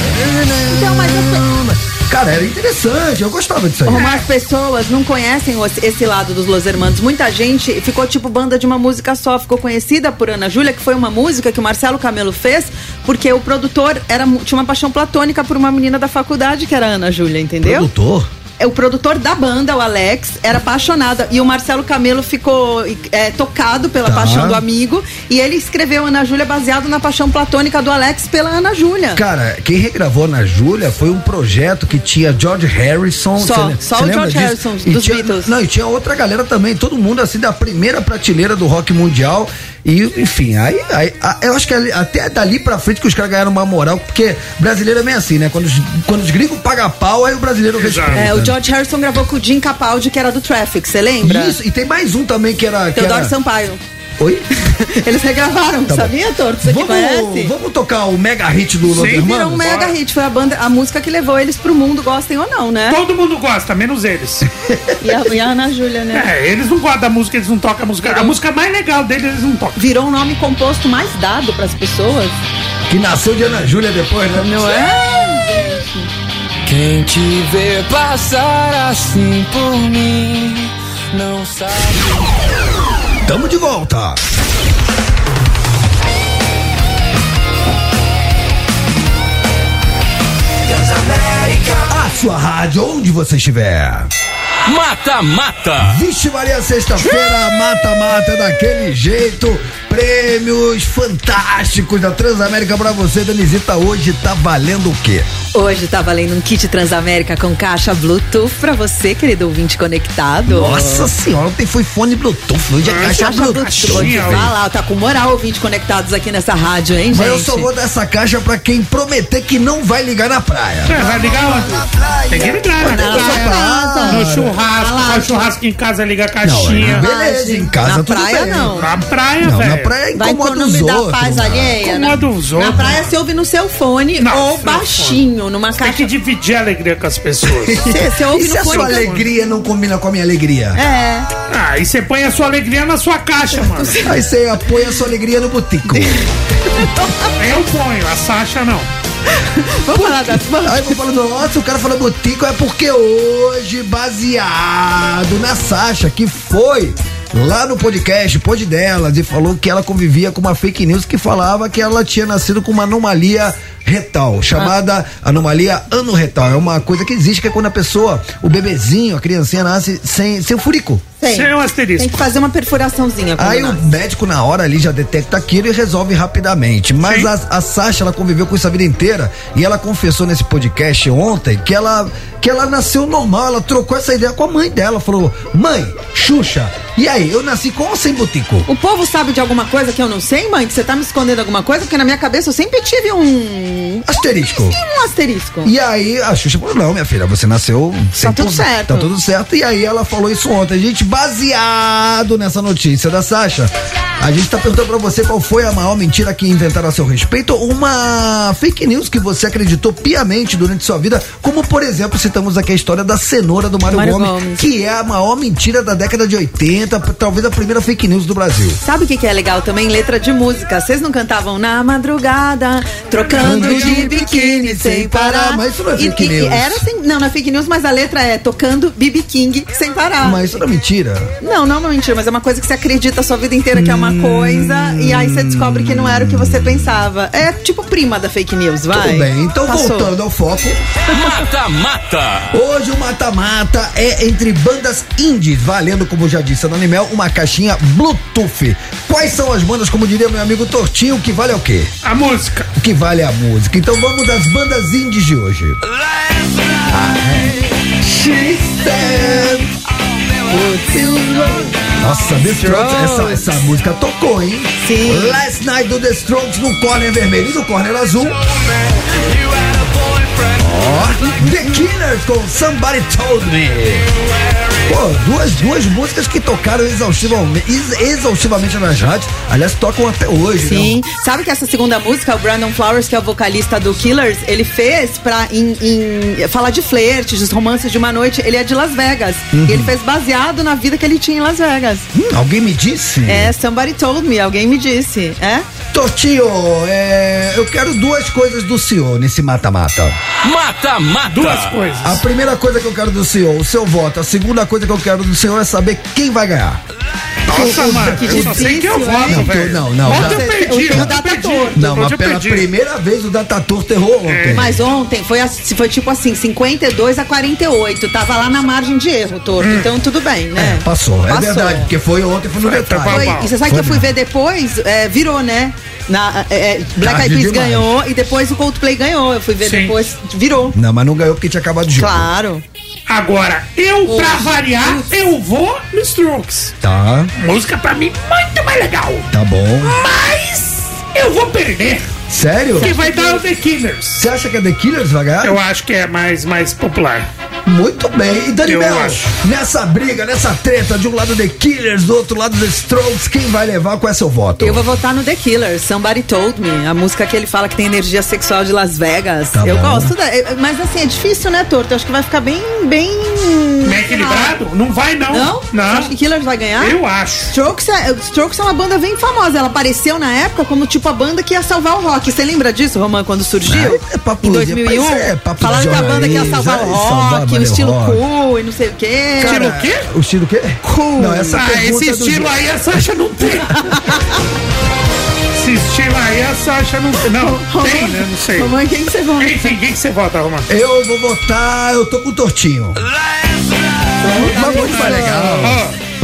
Então, mas as, Cara, era interessante, eu gostava disso aí. Como as pessoas não conhecem esse lado dos Los Hermanos. Muita gente ficou tipo banda de uma música só, ficou conhecida por Ana Júlia, que foi uma música que o Marcelo Camelo fez, porque o produtor era, tinha uma paixão platônica por uma menina da faculdade que era Ana Júlia, entendeu? Produtor? O produtor da banda, o Alex, era apaixonado. E o Marcelo Camelo ficou é, tocado pela Tá. paixão do amigo. E ele escreveu Ana Júlia baseado na paixão platônica do Alex pela Ana Júlia. Cara, quem regravou na Júlia foi um projeto que tinha George Harrison. Só, cê só cê o George disso? Harrison, E dos tinha- Beatles. Não, e tinha outra galera também, todo mundo assim da primeira prateleira do rock mundial. E, enfim, aí, aí- a- eu acho que até dali pra frente que os caras ganharam uma moral, porque brasileiro é meio assim, né? Quando os, quando os gringos pagam pau, aí o brasileiro respeita. É, o George Harrison gravou com o Jim Capaldi, que era do Traffic, você lembra? Isso, e tem mais um também que era. Que Teodoro era... Sampaio. Oi? Eles regravaram, Tá sabia, Torto? Você Vamos, conhece? vamos tocar o mega hit do Los Sim, Hermanos? Virou um mega hit, foi a banda, a música que levou eles pro mundo, gostem ou não, né? Todo mundo gosta, menos eles. E a, e a Ana Júlia, né? É, eles não gostam da música, eles não tocam a música. A música mais legal deles, eles não tocam. Virou um nome composto mais dado pras pessoas. Que nasceu de Ana Júlia depois, né? Não é? Quem te vê passar assim por mim não sabe. Tamo de volta. A sua rádio, onde você estiver. Mata Mata. Vixe Maria, sexta-feira, mata-mata daquele jeito. Prêmios fantásticos da Transamérica pra você, Danisita. Hoje tá valendo o quê? Hoje tá valendo um kit Transamérica com caixa Bluetooth pra você, querido ouvinte conectado. Nossa senhora, ontem foi fone Bluetooth, hoje é caixa, Caixa Bluetooth. Te falar, tá com moral ouvinte conectados aqui nessa rádio, hein, gente? Mas eu só vou dar essa caixa pra quem prometer que não vai ligar na praia. É, vai ligar onde? Tem que ligar, né? Na sua casa. No churrasco, faz churrasco em casa, liga a Não, caixinha. aí beleza, em casa Na tudo praia, bem. não. Na praia, Não, na velho. praia Vai incomoda os outros. paz alheia. Na, Incomoda os na outros. praia você ouve no seu fone Não, ou seu baixinho, numa Tem caixa. que dividir a alegria com as pessoas. Você, ouve E se no a fone. sua alegria não combina com a minha alegria? É. ah, e você põe a sua alegria na sua caixa, mano. Aí você apoia a sua alegria no botico. Eu ponho, a Sasha não. Vamos falar das fãs? Aí eu vou falando, nossa, o cara fala botico é porque hoje, baseado na Sasha, que foi lá no podcast, pôde delas, e falou que ela convivia com uma fake news que falava que ela tinha nascido com uma anomalia retal, chamada anomalia anorretal. É uma coisa que existe, que é quando a pessoa, o bebezinho, a criancinha nasce sem, sem o furico. Tem. Sem um asterisco. Tem que fazer uma perfuraçãozinha. Aí o nasce. médico na hora ali já detecta aquilo e resolve rapidamente. Mas a, a Sasha, ela conviveu com isso a vida inteira e ela confessou nesse podcast ontem que ela, que ela nasceu normal, ela trocou essa ideia com a mãe dela. Falou, mãe, Xuxa, e aí, eu nasci com ou sem butico? O povo sabe de alguma coisa que eu não sei, mãe? Que você tá me escondendo alguma coisa? Porque na minha cabeça eu sempre tive um. Asterisco. Um asterisco. E aí a Xuxa falou, não, minha filha, você nasceu sem tudo certo. Tá tudo certo. E aí ela falou isso ontem. Gente, baseado nessa notícia da Sasha, a gente tá perguntando pra você qual foi a maior mentira que inventaram a seu respeito ou uma fake news que você acreditou piamente durante sua vida, como por exemplo, citamos aqui a história da cenoura do Mário, Mário Gomes, Gomes. que é a maior mentira da década de 80, talvez a primeira fake news do Brasil. Sabe o que, que é legal também? Letra de música. Vocês não cantavam na madrugada, trocando de biquíni sem parar. Mas isso não é E- fake e- news. Era assim, não, não é fake news, mas a letra é tocando BB King sem parar. Mas isso não é mentira. Não, não é uma mentira, mas é uma coisa que você acredita a sua vida inteira que é uma coisa e aí você descobre que não era o que você pensava. É tipo prima da fake news, vai. Tudo bem, então Passou. voltando ao foco. Mata Mata. Hoje o mata-mata é entre bandas indies, valendo, como já disse a Dona Mel, uma caixinha Bluetooth. Quais são as bandas, como diria meu amigo Tortinho, que vale é o quê? A música. O que vale é a música. Então vamos das bandas indies de hoje. She said, Nossa, The Strokes, essa, essa música tocou, hein? Sim. Last Night do The Strokes no corner vermelho e no corner azul. Ó, The Killers com Somebody Told Me. Pô, duas, duas músicas que tocaram exaustivamente, ex- exaustivamente nas rádios. Aliás, tocam até hoje. Sim. Sabe que essa segunda música, o Brandon Flowers, que é o vocalista do Killers, ele fez pra em, em- falar de flerte, de romances de uma noite. Ele é de Las Vegas. Uhum. E ele fez baseado na vida que ele tinha em Las Vegas. Hum, alguém me disse? É, somebody told me, alguém me disse. É? Tortinho, é, eu quero duas coisas do senhor nesse mata-mata. Mata Mata. Duas coisas. A primeira coisa que eu quero do senhor, o seu voto. A segunda coisa que eu quero do senhor é saber quem vai ganhar. Nossa, mano, eu só sei que eu hein? velho. Não, não, Ontem já- eu perdi, ontem eu data perdi. Não, mas pela perdi. primeira vez o Data Torta errou ontem. Mas ontem foi, foi tipo assim, 52 a 48. Tava lá na margem de erro, Torto. Então tudo bem, né? É, passou, é verdade, porque foi ontem, foi no detalhe. foi e você sabe foi que eu fui ver depois? É, virou, né? Na, é, é, Black Tarde Eyed Peas ganhou e depois o Coldplay ganhou. Eu fui ver Sim. depois, virou. Não, mas não ganhou porque tinha acabado o jogo. Claro. Agora, eu, pra variar, eu vou no Strokes. Tá, Música pra mim muito mais legal. tá bom. Mas eu vou perder. Sério? Que vai dar o The Killers. Você acha que é The Killers vai ganhar? Eu acho que é mais, mais popular. Muito bem. E Dani Mel, nessa briga, nessa treta, de um lado The Killers, do outro lado The Strokes, quem vai levar? Qual é seu voto? Eu vou votar no The Killers, Somebody Told Me. A música que ele fala que tem energia sexual de Las Vegas. Tá eu bom. gosto da. eu- Mas assim, é difícil, né, Torto? Eu acho que vai ficar bem. Bem. Bem equilibrado? Não vai, não. Não? Você Não. acha que Killers vai ganhar? Eu acho. Strokes é, Strokes é uma banda bem famosa. Ela apareceu na época como tipo a banda que ia salvar o rock. Você lembra disso, Roman, quando surgiu? Ah, é papo em de- 2001? mas é papo Falaram que a banda que ia salvar o rock, o o estilo rock. cool e não sei o quê. Estilo o quê? O estilo o quê? Cool. Não, essa Ah, pergunta esse é do estilo aí a Sasha não tem. esse estilo aí a Sasha não tem. Não, tem, né? Não sei. Roman, quem que você vota? Enfim, quem que você vota, Romano? Eu vou votar, eu tô com o Tortinho. Mas muito mais legal.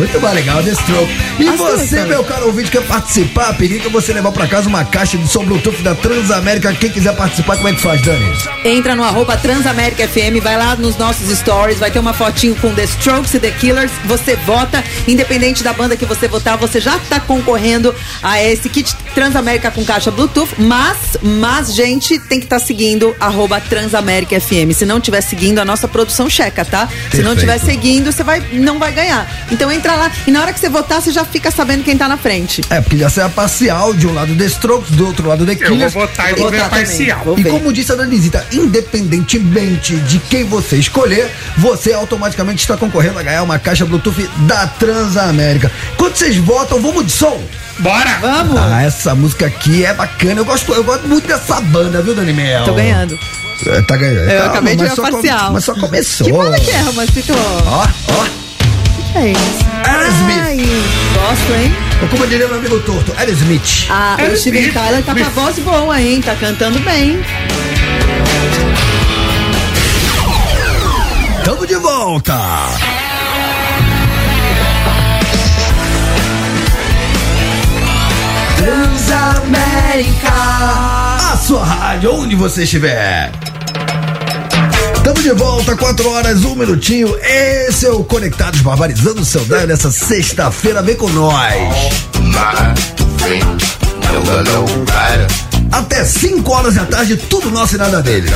Muito mais legal, The Stroke. E As você, também. meu caro ouvinte, quer participar? Periga você levar pra casa uma caixa de som Bluetooth da Transamérica. Quem quiser participar, como é que faz, Dani? Entra no arroba Transamérica FM, vai lá nos nossos stories, vai ter uma fotinho com The Strokes e The Killers. Você vota, independente da banda que você votar, você já tá concorrendo a esse kit Transamérica com caixa Bluetooth. Mas, mas, gente, tem que estar seguindo arroba Transamérica FM. Se não tiver seguindo, a nossa produção checa, tá? Se não tiver seguindo, você vai, não vai ganhar. Então entra lá e na hora que você votar, você já fica sabendo quem tá na frente. É, porque já a parcial de um lado The Strokes, do outro lado The Eu vou Killers. votar e Vou vou ver a votar parcial. Vou E ver. como disse a Danisita, independentemente de quem você escolher, você automaticamente está concorrendo a ganhar uma caixa Bluetooth da Transamérica. Quando vocês votam, vamos de som? Bora! Vamos! Ah, essa música aqui é bacana. Eu gosto, eu gosto muito dessa banda, viu, Dani Mel? Tô ganhando. É, Tá ganhando. Eu Calma, acabei de mas ver só a com- parcial. Mas só começou. Que banda que é, Romancito? Ó, ó. É isso. Aerosmith. Ai, gosto, hein? Ou como diria meu amigo torto, Aerosmith. Ah, o Aerosmith. Steven Tyler tá com a voz boa, hein? Tá cantando bem. Tamo de volta. Transamérica. A sua rádio, onde você estiver. Tamo de volta, 4 horas, um minutinho. Esse é o Conectados Barbarizando o seu Daio nessa sexta-feira. Vem com nós. Até 5 horas da tarde, tudo nosso e nada dele.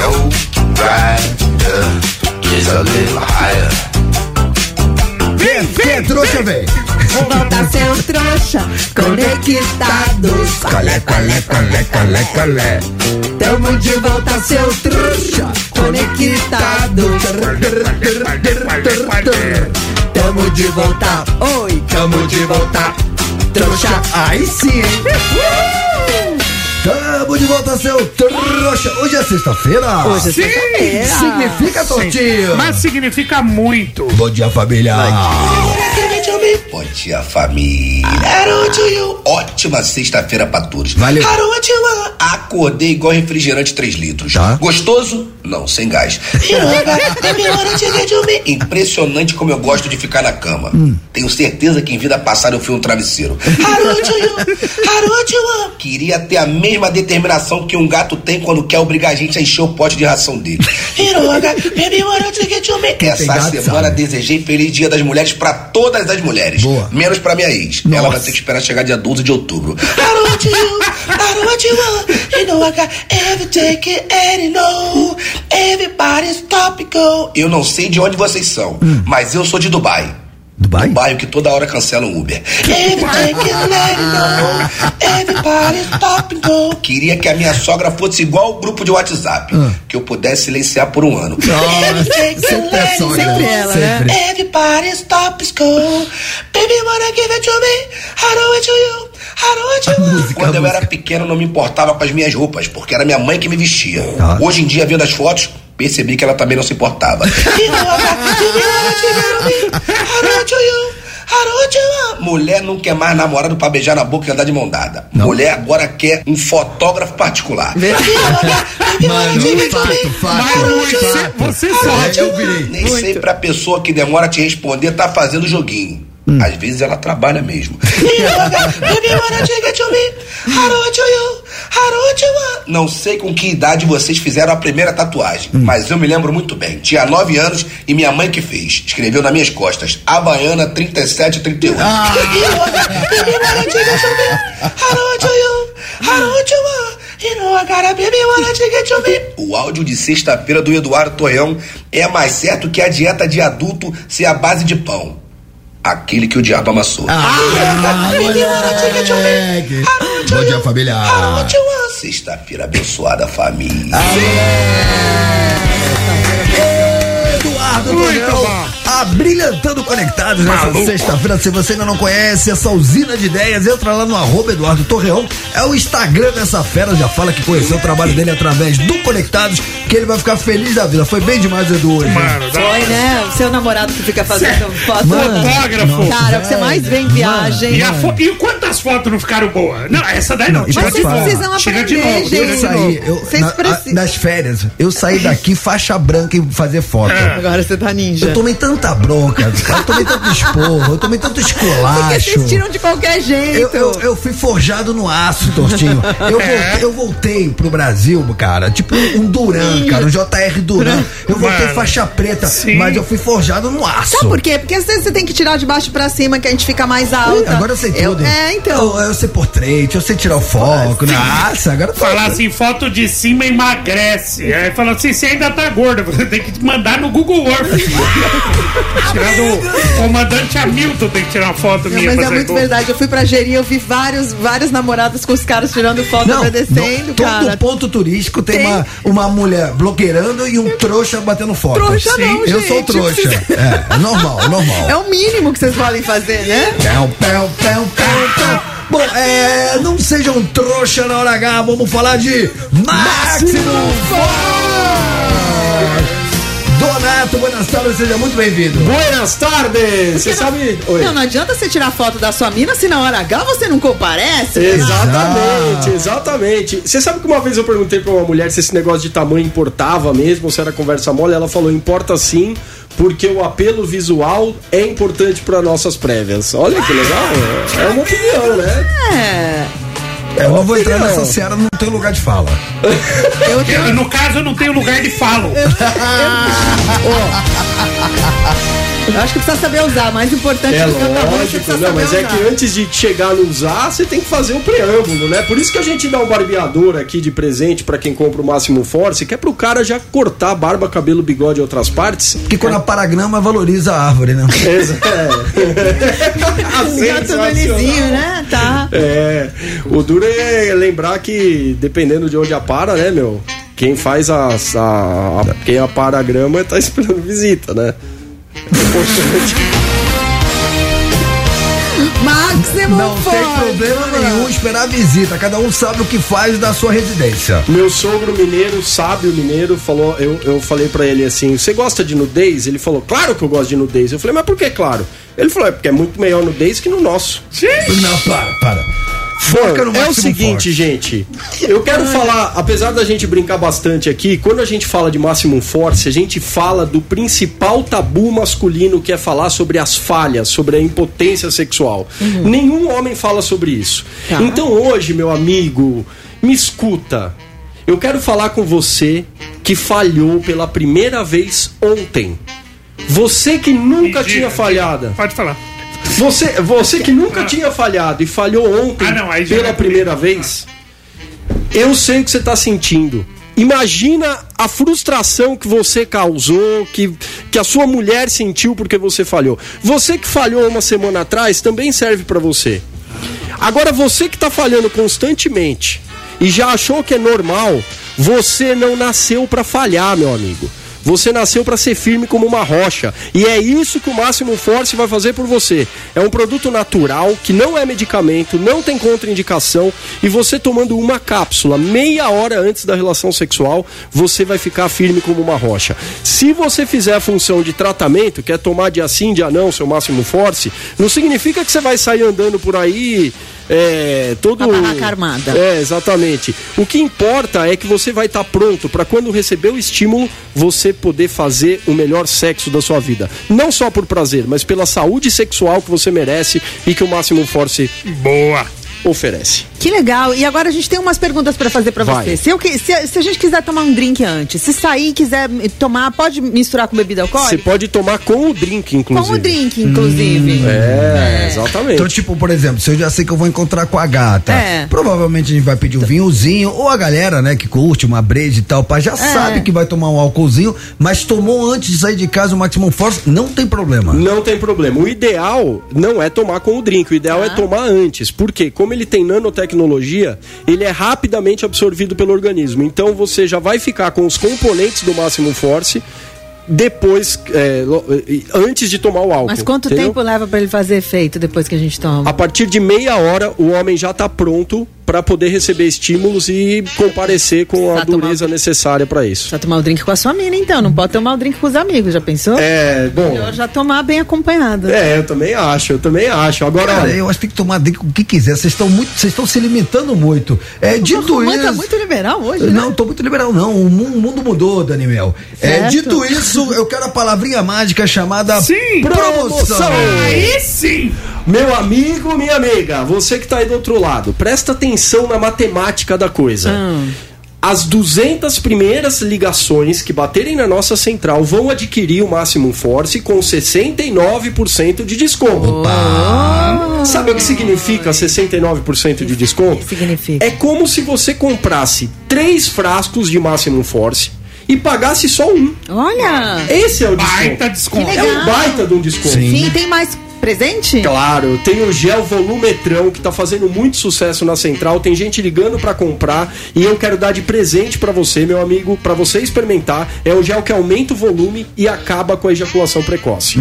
Vem, vem, trouxa, vem. Volta seu trouxa, conectados. Calé, calé, calé, calé, calé. Tamo de volta, seu trouxa, conectados. Tamo de volta, oi, Tamo de volta. trouxa. Aí sim, hein? Tamo de volta, seu trouxa. Hoje é sexta-feira. Hoje é Sim, sexta-feira. Significa, Tortinho. Mas significa muito. Bom dia, família. Bom dia, família. Harold, ótima sexta-feira pra todos. Valeu. Harold, acordei igual refrigerante 3 litros. Tá. Gostoso? Não, sem gás. Impressionante como eu gosto de ficar na cama. Tenho certeza que em vida passada eu fui um travesseiro. Queria ter a mesma determinação que um gato tem quando quer obrigar a gente a encher o pote de ração dele. Essa semana desejei feliz dia das mulheres pra todas as mulheres. Boa. Menos pra minha ex. Nossa. Ela vai ter que esperar chegar dia 12 de outubro. I want you, I want you, you know I got every take it and you know everybody stop and go. Eu não sei de onde vocês são, mas eu sou de Dubai. Dubai? Dubai, o que toda hora cancela um Uber. Everybody stop and go. Queria que a minha sogra fosse igual o grupo de WhatsApp, que eu pudesse silenciar por um ano. It Sempre é and you sogra. Sempre ela, né? Sempre. Everybody stop and go. Baby, wanna give it to me? I to you. Música, Quando a eu música. era pequeno, não me importava com as minhas roupas, porque era minha mãe que me vestia. Tá. Hoje em dia, vendo as fotos, percebi que ela também não se importava. Mulher não quer mais namorado pra beijar na boca e andar de mão dada. Mulher agora quer um fotógrafo particular. Mano, fato, fato. Você, você sorte. Nem sempre a pessoa que demora a te responder tá fazendo joguinho. Às vezes ela trabalha mesmo. Não sei com que idade vocês fizeram a primeira tatuagem, mas eu me lembro muito bem. Tinha 9 anos e minha mãe que fez. Escreveu nas minhas costas: Havaiana 3738. O áudio de sexta-feira do Eduardo Torreão é mais certo que a dieta de adulto ser a base de pão. Aquele que o diabo amassou. Ah, moleque. Bom dia, família. Sexta-feira abençoada, família. Eduardo Muito abrilhantando conectados nessa sexta-feira. Se você ainda não conhece essa usina de ideias, entra lá no arroba Eduardo Torreão. É o Instagram dessa fera. Já fala que conheceu o trabalho dele através do Conectados. que ele vai ficar feliz da vida. Foi bem demais, Edu, hoje. Mano, Foi, né? O seu namorado que fica fazendo foto. Mano, fotógrafo. Cara, o que você mais vê em viagem. E, a fo- e quantas fotos não ficaram boas? Não, essa daí não. Não, mas de vocês precisam de aprender, novo. gente. Eu de saí, eu, na- a- nas férias, eu saí daqui faixa branca e fazer foto. Agora você tá ninja. Eu tomei tanta bronca, eu tomei tanto esporro, eu tomei tanto Porque esculacho. vocês tiram de qualquer jeito. Eu, eu, eu fui forjado no aço, Tortinho. Eu, É. voltei, eu voltei pro Brasil, cara, tipo um Duran, cara, um JR Duran. Eu voltei Mano, faixa preta, sim. mas eu fui forjado no aço. Sabe por quê? Porque às vezes você tem que tirar de baixo pra cima, que a gente fica mais alta. Agora eu sei tudo. é, então. Eu, eu sei portrait, eu sei tirar o foco. Nossa, agora eu tô... Falar assim, foto de cima emagrece. Aí fala assim, você ainda tá gorda, você tem que mandar no Google Earth. tirar do comandante Hamilton tem que tirar uma foto Não, minha mas é muito gorda. verdade. Eu fui pra Jeri, eu vi vários, várias namoradas com os caras tirando foto Não, obedecendo, não, todo cara. ponto turístico tem, Tem. Uma, uma mulher bloqueirando e um trouxa batendo foto. Trouxa não, Eu gente. sou trouxa. É, é normal, é normal. É o mínimo que vocês podem fazer, né? Pão, pão, pão, pão, pão. Bom, é, não sejam trouxa na hora H, vamos falar de Máximo Force! Donato, buenas tardes, seja muito bem-vindo. Buenas tardes! Você sabe. Oi. Não, não adianta você tirar foto da sua mina se na hora H você não comparece. né? Exatamente, exatamente. Você sabe que uma vez eu perguntei pra uma mulher se esse negócio de tamanho importava mesmo, se era conversa mole, ela falou: importa sim, porque o apelo visual é importante para nossas prévias. Olha que legal, é uma opinião, né? É. É, eu não vou entrar nessa seara, não tem lugar de fala. Eu tenho... No caso, eu não tenho lugar de falo. Eu acho que precisa saber usar. Mais importante É do que o lógico, precisa não, saber mas é usar. que antes de chegar no usar, você tem que fazer o preâmbulo, né? Por isso que a gente dá um barbeador aqui de presente pra quem compra o Máximo Force, que é pro cara já cortar barba, cabelo, bigode e outras partes. Porque quando a paragrama valoriza a árvore, né? É. Já tudo lisinho, né? Tá. É, o duro é lembrar que dependendo de onde apara, né, meu? Quem faz a, a, a- quem apara a grama tá esperando visita, né? Máximo Não tem problema nenhum esperar a visita. Cada um sabe o que faz da sua residência. Meu sogro mineiro, sábio mineiro, falou, eu, eu falei pra ele assim, você gosta de nudez? Ele falou, claro que eu gosto de nudez. Eu falei, mas por que claro? Ele falou, é porque é muito melhor nudez que no nosso. Não, para, para. Foca no é o seguinte, Forte. gente. Eu quero falar, apesar da gente brincar bastante aqui, quando a gente fala de Maximum Force, a gente fala do principal tabu masculino que é falar sobre as falhas, sobre a impotência sexual. Nenhum homem fala sobre isso. Tá. Então hoje, meu amigo, me escuta. Eu quero falar com você que falhou pela primeira vez ontem. Você que nunca diga, tinha falhado. Pode falar. Você, você que nunca tinha falhado e falhou ontem Ah, não, pela é primeira vez, eu sei o que você está sentindo. Imagina a frustração que você causou, que, que a sua mulher sentiu porque você falhou. Você que falhou uma semana atrás também serve para você. Agora você que está falhando constantemente e já achou que é normal, você não nasceu para falhar, meu amigo. Você nasceu para ser firme como uma rocha. E é isso que o Máximo Force vai fazer por você. É um produto natural, que não é medicamento, não tem contraindicação. E você tomando uma cápsula meia hora antes da relação sexual, você vai ficar firme como uma rocha. Se você fizer a função de tratamento, que é tomar dia sim, dia não, seu Máximo Force, não significa que você vai sair andando por aí. É, todo. A barraca armada. É, exatamente. O que importa é que você vai estar pronto para quando receber o estímulo, você poder fazer o melhor sexo da sua vida. Não só por prazer, mas pela saúde sexual que você merece e que o Máximo Force Boa. Oferece. Que legal. E agora a gente tem umas perguntas pra fazer pra Vai. você. Se, eu, que- se, se a gente quiser tomar um drink antes, se sair e quiser tomar, pode misturar com bebida Você alcoólica? pode tomar com o drink, inclusive. Com o drink, inclusive. É, exatamente. Então, tipo, por exemplo, se eu já sei que eu vou encontrar com a gata, É. provavelmente a gente vai pedir um vinhozinho, ou a galera, né, que curte uma breja e tal, pá, já sabe que vai tomar um álcoolzinho, mas tomou antes de sair de casa o Maximum Force, não tem problema. Não tem problema. O ideal não é tomar com o drink, o ideal é tomar antes. Porque, como ele tem nanotecnologia, ele é rapidamente absorvido pelo organismo. Então você já vai ficar com os componentes do Máximo Force depois, é, antes de tomar o álcool. Mas quanto entendeu? tempo leva pra ele fazer efeito depois que a gente toma? A partir de meia hora, o homem já está pronto para poder receber estímulos e comparecer com a Tá tomar- dureza necessária para isso. Já tomar o drink com a sua mina, então. Não pode tomar o drink com os amigos, já pensou? É, bom. Melhor já tomar bem acompanhado. É, eu também acho, eu também acho. Agora, Cara, eu acho que tem que tomar drink com o que quiser. Vocês estão muito, vocês estão se limitando muito. É dito isso. tá muito liberal hoje, né? Não, tô muito liberal, não. O mu- o mundo mudou, Daniel. É, dito isso, eu quero a palavrinha mágica chamada Sim! promoção. Aí sim! Meu amigo, minha amiga, você que tá aí do outro lado, presta atenção na matemática da coisa. As 200 primeiras ligações que baterem na nossa central vão adquirir o Maximum Force com 69% de desconto. Sabe o que significa 69% de desconto? Significa. É como se você comprasse três frascos de Maximum Force e pagasse só um. Olha! Esse é o desconto. Baita desconto. Que É um baita de um desconto. Sim, tem mais presente? Claro, tem o gel volumetrão que tá fazendo muito sucesso na central, tem gente ligando pra comprar e eu quero dar de presente pra você, meu amigo, pra você experimentar. É o gel que aumenta o volume e acaba com a ejaculação precoce.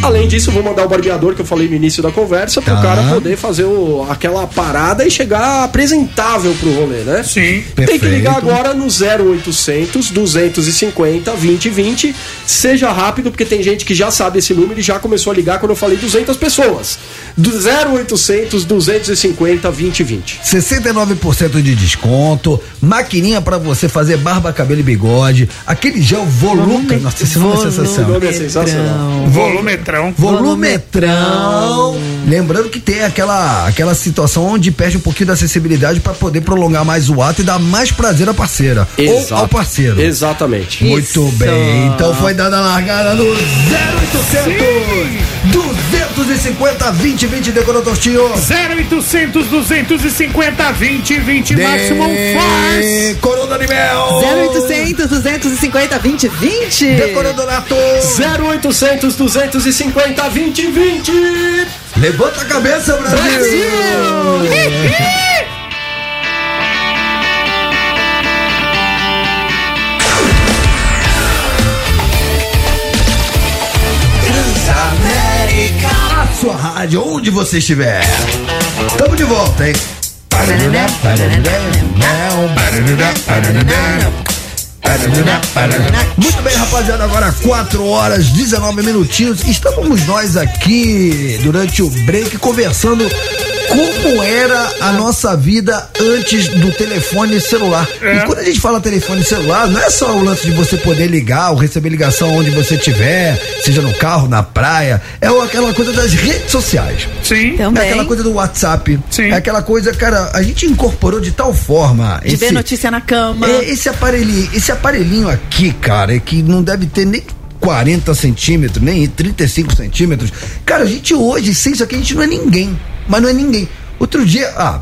Além disso, vou mandar o barbeador que eu falei no início da conversa pro Tá. cara poder fazer o- aquela parada e chegar apresentável pro rolê, né? Sim. Tem que Perfeito. ligar agora no 0800 250 2020. Seja rápido, porque tem gente que já sabe esse número e já começou a ligar quando eu falei 200 pessoas. Do 0800 250 2020. 69% de desconto, maquininha pra você fazer barba, cabelo e bigode, aquele gel volume, nossa, esse nome é sensacional. é sensacional. Volumetrão. Volumetrão. Lembrando que tem aquela, aquela situação onde perde um pouquinho da acessibilidade pra poder prolongar mais o ato e dar mais prazer à parceira. Ou ao parceiro. Exatamente. Muito bem, então foi dada a largada no 0800 250 20 20 decorou Tostinho. 0800 250 20 20 Maximum Force. Corona Animel. 0800 250 20 20. Decorou Donato. 0800 250 2020. Levanta a cabeça, Brasil. Transamérica. Sua rádio, onde você estiver. Tamo de volta, hein? Muito bem, rapaziada, agora 4 horas 19 minutinhos. Estamos nós aqui durante o break conversando como era a nossa vida antes do telefone celular. E quando a gente fala telefone celular, não é só o lance de você poder ligar ou receber ligação onde você estiver, seja no carro, na praia, é aquela coisa das redes sociais. Sim. É aquela coisa do WhatsApp. É aquela coisa, cara, a gente incorporou de tal forma. De ver notícia na cama. É, esse aparelhinho, esse aparelhinho aqui, cara, é que não deve ter nem 40 centímetros, nem 35 centímetros. Cara, a gente hoje, sem isso aqui, a gente não é ninguém. Mas não é ninguém. Outro dia, ah,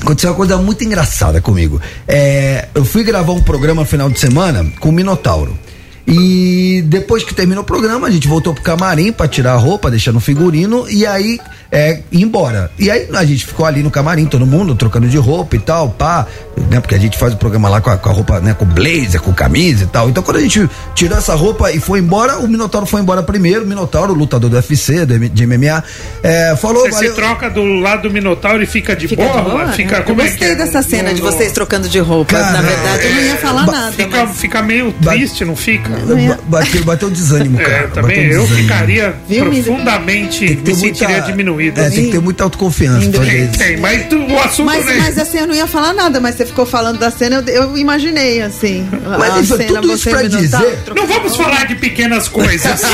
aconteceu uma coisa muito engraçada comigo. É, eu fui gravar um programa final de semana com o Minotauro. E depois que terminou o programa, a gente voltou pro camarim pra tirar a roupa, deixar no figurino e aí é, ir embora. E aí a gente ficou ali no camarim, todo mundo trocando de roupa e tal, pá, né? Porque a gente faz o programa lá com a, com a roupa, né? Com blazer, com camisa e tal. Então quando a gente tirou essa roupa e foi embora, o Minotauro foi embora primeiro. O Minotauro, lutador do UFC, do, de MMA, é, falou, Você se valeu. troca do lado do Minotauro e fica de Fica boa? de boa, Fica, né? como eu é que gostei é? dessa cena No- de no- vocês trocando de roupa. Cara, Na verdade, eu não ia falar ba- nada. Fica, mas- fica meio triste, não fica? Ba- Bateu, bateu desânimo, cara. É, também bateu eu desânimo. ficaria Viu, profundamente, me muita- sentiria diminuído. É, tem que ter muita autoconfiança. Tem, tem, mas tu- o assunto Mas, mas assim, eu não ia falar nada, mas você ficou falando da cena, eu, eu imaginei, assim. Mas a isso, cena, tudo isso você pra dizer- Não vamos falar de pequenas coisas.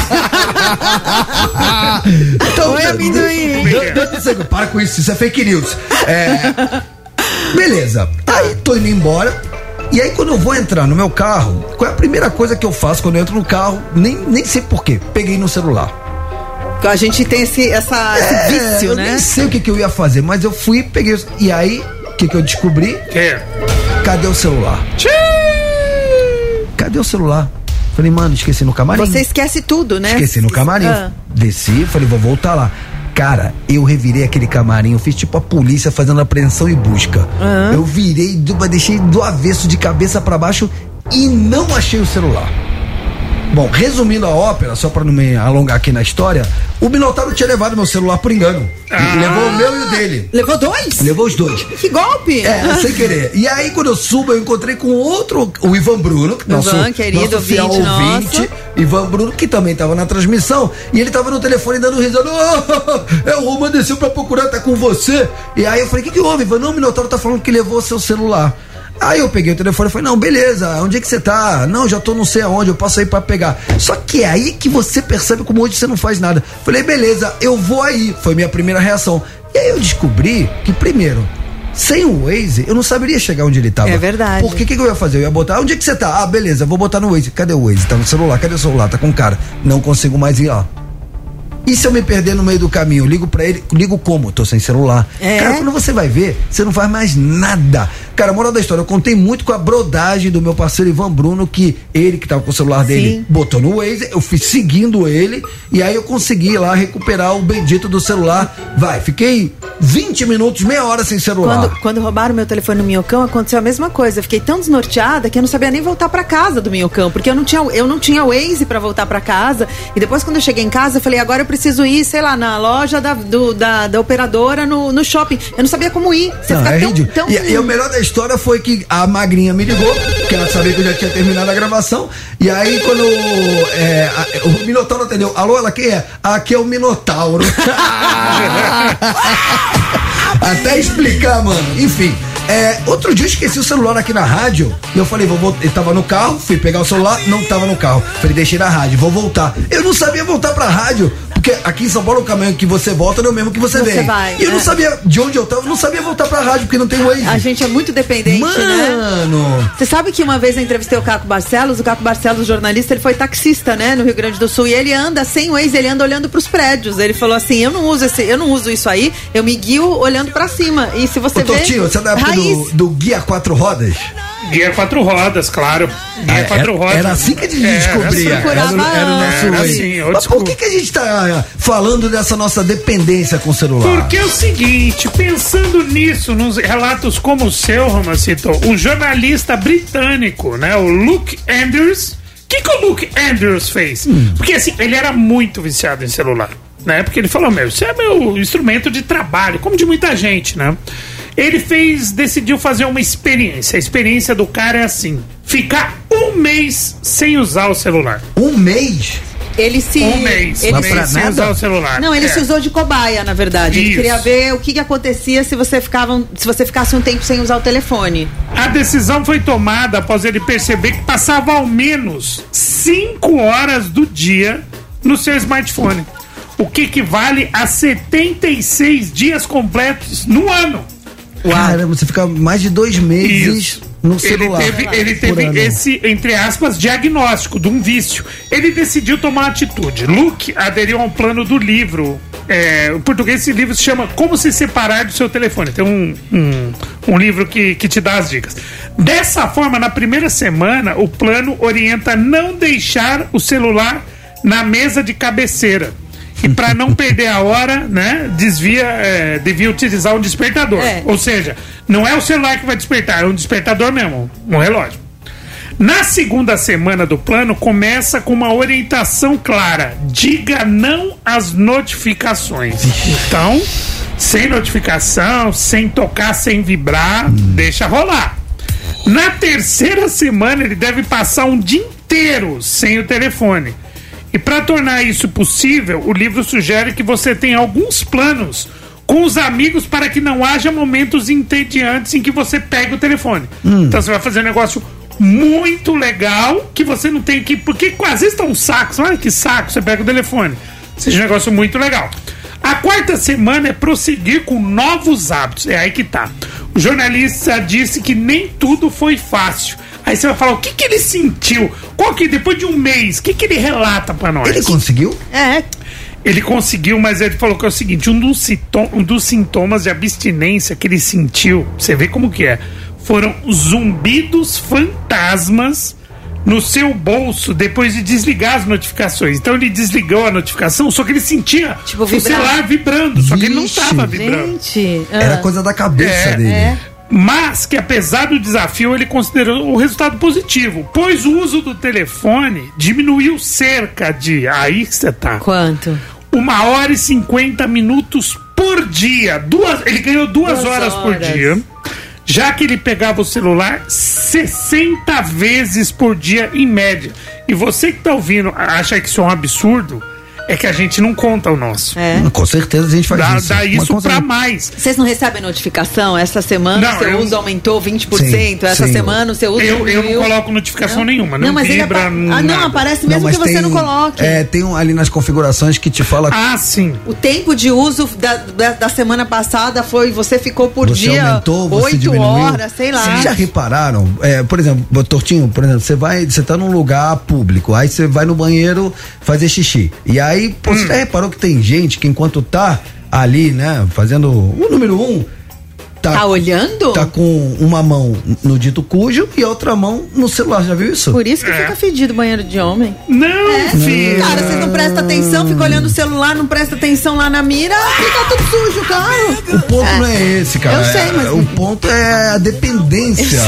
Então, Oi, amendoim. Dan- Dan- Para com isso, isso é fake news. É, beleza. Aí tô indo embora. E aí, quando eu vou entrar no meu carro, qual é a primeira coisa que eu faço quando eu entro no carro? Nem, nem sei porquê. Peguei no celular. A gente tem esse, essa, esse É, vício, eu né? nem sei o que, que eu ia fazer, mas eu fui, peguei. o- E aí, que, que eu descobri? É. Cadê o celular? Cadê o celular? Falei, mano, esqueci no camarim. Você esquece tudo, né? Esqueci no camarim. Ah. Desci, falei, vou voltar lá. Cara, eu revirei aquele camarim, eu fiz tipo a polícia fazendo apreensão e busca. Aham. Eu virei, deixei do avesso de cabeça pra baixo e não achei o celular. Bom, resumindo a ópera, só pra não me alongar aqui na história, o Minotauro tinha levado meu celular por engano. Ah. Levou o meu e o dele. Levou dois? Levou os dois. Que golpe! É, sem querer. E aí, quando eu subo, eu encontrei com outro, o Ivan Bruno, que nosso, Ivan, querido nosso fiel ouvinte ouvinte. nosso. Ivan Bruno, que também estava na transmissão, e ele tava no telefone dando risada. Oh, é o Roman desceu pra procurar, tá com você. E aí eu falei, o que, que houve, Ivan? Não, o Minotauro tá falando que levou seu celular. Aí eu peguei o telefone e falei, não, beleza, onde é que você tá? Não, já tô não sei aonde, eu posso ir pra pegar. Só que é aí que você percebe como hoje você não faz nada. Falei, beleza, eu vou aí. Foi minha primeira reação. E aí eu descobri que, primeiro, sem o Waze, eu não saberia chegar onde ele tava. É verdade. Porque o que, que eu ia fazer? Eu ia botar, onde é que você tá? Ah, beleza, vou botar no Waze. Cadê o Waze? Tá no celular, cadê o celular? Tá com o cara. Não consigo mais ir lá. E se eu me perder no meio do caminho? Ligo pra ele, ligo como? Tô sem celular. É? Cara, quando você vai ver, você não faz mais nada. Cara, moral da história, eu contei muito com a brodagem do meu parceiro Ivan Bruno, que ele que tava com o celular dele Sim. botou no Waze, eu fui seguindo ele, e aí eu consegui lá recuperar o bendito do celular. Vai, fiquei 20 minutos, meia hora sem celular. Quando, quando roubaram meu telefone no Minhocão, aconteceu a mesma coisa. Eu fiquei tão desnorteada que eu não sabia nem voltar pra casa do Minhocão, porque eu não tinha, eu não tinha Waze pra voltar pra casa. E depois, quando eu cheguei em casa, eu falei, agora eu preciso ir, sei lá, na loja da, do- da, da operadora no, no shopping. Eu não sabia como ir. Você Não, fica é tão, tão- E, e o melhor da história foi que a magrinha me ligou, porque ela sabia que eu já tinha terminado a gravação. E aí, quando é, a- o Minotauro atendeu, alô, ela quem é? Aqui é o Minotauro. Até explicar, mano. Enfim. É, outro dia eu esqueci o celular aqui na rádio. E eu falei, vou voltar. Ele tava no carro, fui pegar o celular, não tava no carro. Falei, deixei na rádio, vou voltar. Eu não sabia voltar pra rádio. Porque aqui em São Paulo o caminho que você volta não é o mesmo que você, Você vem. vai, e eu não é. sabia de onde eu tava, eu não sabia voltar pra rádio, porque não tem Waze. A gente é muito dependente, né? Mano! Você sabe que uma vez eu entrevistei o Caco Barcelos, o Caco Barcelos, jornalista, ele foi taxista, né, no Rio Grande do Sul, e ele anda sem Waze, ele anda olhando pros prédios. Ele falou assim: "Eu não uso esse, eu não uso isso aí, eu me guio olhando pra cima". E se você Ô, vê Totinho, você é da época do, do Guia Quatro Rodas? Guia quatro rodas, claro. Guia Ah, quatro era, rodas. era assim que a gente É, descobria. Era, procurava o- era o nosso Era assim, Mas por que, que a gente tá falando dessa nossa dependência com o celular? Porque é o seguinte, pensando nisso, nos relatos como o seu, Romancito, um jornalista britânico, né, o Luke Andrews, o que, que o Luke Andrews fez? Porque assim, ele era muito viciado em celular, né? Porque ele falou, meu, isso é meu instrumento de trabalho, como de muita gente, né? Ele fez, decidiu fazer uma experiência. A experiência do cara é assim: ficar um mês sem usar o celular. Um mês? ele se Um mês. ele um pra nada? usar o celular. Não, ele É. se usou de cobaia, na verdade. Ele Isso. queria ver o que, que acontecia se você ficava, se você ficasse um tempo sem usar o telefone. A decisão foi tomada após ele perceber que passava ao menos 5 horas do dia no seu smartphone. O que equivale a 76 dias completos no ano. Caramba, você fica mais de dois meses Isso. no Ele celular. teve, ele teve esse, entre aspas, diagnóstico de um vício. Ele decidiu tomar uma atitude. Luke aderiu a um plano do livro. É, em português, esse livro se chama Como se separar do seu telefone. Tem um, um, um livro que, que te dá as dicas. Dessa forma, na primeira semana, o plano orienta não deixar o celular na mesa de cabeceira. E para não perder a hora, né, desvia, é, devia utilizar um despertador. É. Ou seja, não é o celular que vai despertar, é um despertador mesmo, um relógio. Na segunda semana do plano, começa com uma orientação clara: diga não às notificações. Então, sem notificação, sem tocar, sem vibrar, deixa rolar. Na terceira semana, ele deve passar um dia inteiro sem o telefone. E para tornar isso possível, o livro sugere que você tenha alguns planos com os amigos para que não haja momentos entediantes em que você pega o telefone. Então você vai fazer um negócio muito legal que você não tem que. Porque às vezes tá um saco, olha que saco, você pega o telefone. Seja um negócio muito legal. A quarta semana é prosseguir com novos hábitos. É aí que tá. O jornalista disse que nem tudo foi fácil. Aí você vai falar, o que, que ele sentiu? Qual que, depois de um mês, o que, que ele relata pra nós? Ele conseguiu? É, Ele conseguiu, mas ele falou que é o seguinte: um dos, um dos sintomas de abstinência que ele sentiu, você vê como que é, foram zumbidos fantasmas no seu bolso depois de desligar as notificações. Então ele desligou a notificação, só que ele sentia Tipo, o celular vibrando, só que ele não Vixe. tava vibrando. gente. ah. Era coisa da cabeça É, dele. é. Mas que apesar do desafio ele considerou o resultado positivo, pois o uso do telefone diminuiu cerca de aí que você tá. Quanto? Uma hora e 50 minutos por dia. Duas, ele ganhou duas, Duas horas, por horas. dia. Já que ele pegava o celular 60 vezes por dia em média. E você que tá ouvindo acha que isso é um absurdo, é que a gente não conta o nosso. É. Com certeza a gente faz Dá, isso. dá isso certeza- mais. Vocês não recebem notificação? Essa semana Não, o seu eu- uso aumentou 20%, Sim, essa sim. semana o seu uso Eu, eu não coloco notificação nenhuma, não, Não, mas ele vibra, apa- Ah, não, aparece Não, mesmo que você tem- não coloque. É, tem um, ali nas configurações que te fala Ah, sim. O tempo de uso da, da, da semana passada foi, você ficou por você dia aumentou, você 8 diminuiu. horas, sei lá. Vocês já repararam? É, por exemplo, Tortinho, por exemplo, você vai, você tá num lugar público, aí você vai no banheiro fazer xixi. E aí, pô, Hum. você já reparou que tem gente que enquanto tá ali, né, fazendo o número um, Tá olhando? Tá com uma mão no dito cujo e a outra mão no celular, já viu isso? Por isso que fica fedido o banheiro de homem. Não, é, filho. Cara, vocês não prestam atenção, fica olhando o celular, não presta atenção lá na mira, fica tudo sujo, claro. O ponto não é esse, cara. Eu sei, mas- É- O ponto é a dependência.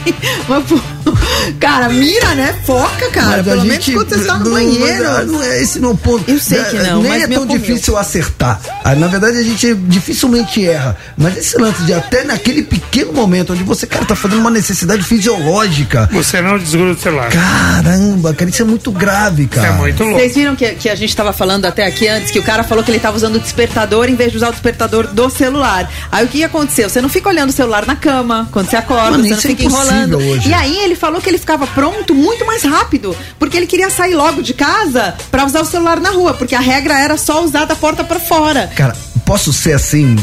Mas, pô, cara, mira, né? Foca, cara. Mas a Pelo menos gente- quando você está no não- banheiro. Não, não é esse não é o ponto. Eu sei que não, Nem mas é tão difícil acertar. Ah, Na verdade, a gente dificilmente erra. Mas esse lance de até naquele pequeno momento onde você, cara, tá fazendo uma necessidade fisiológica. Você não desgruda o celular. Caramba, cara, isso é muito grave, cara. Isso é muito louco. Vocês viram que, que a gente tava falando até aqui antes, que o cara falou que ele tava usando o despertador em vez de usar o despertador do celular. Aí o que aconteceu? Você não fica olhando o celular na cama quando você acorda, Mano, você não isso é fica impossível enrolando. hoje. E aí ele falou que ele ficava pronto muito mais rápido, porque ele queria sair logo de casa pra usar o celular na rua, porque a regra era só usar da porta pra fora. Cara, posso ser assim,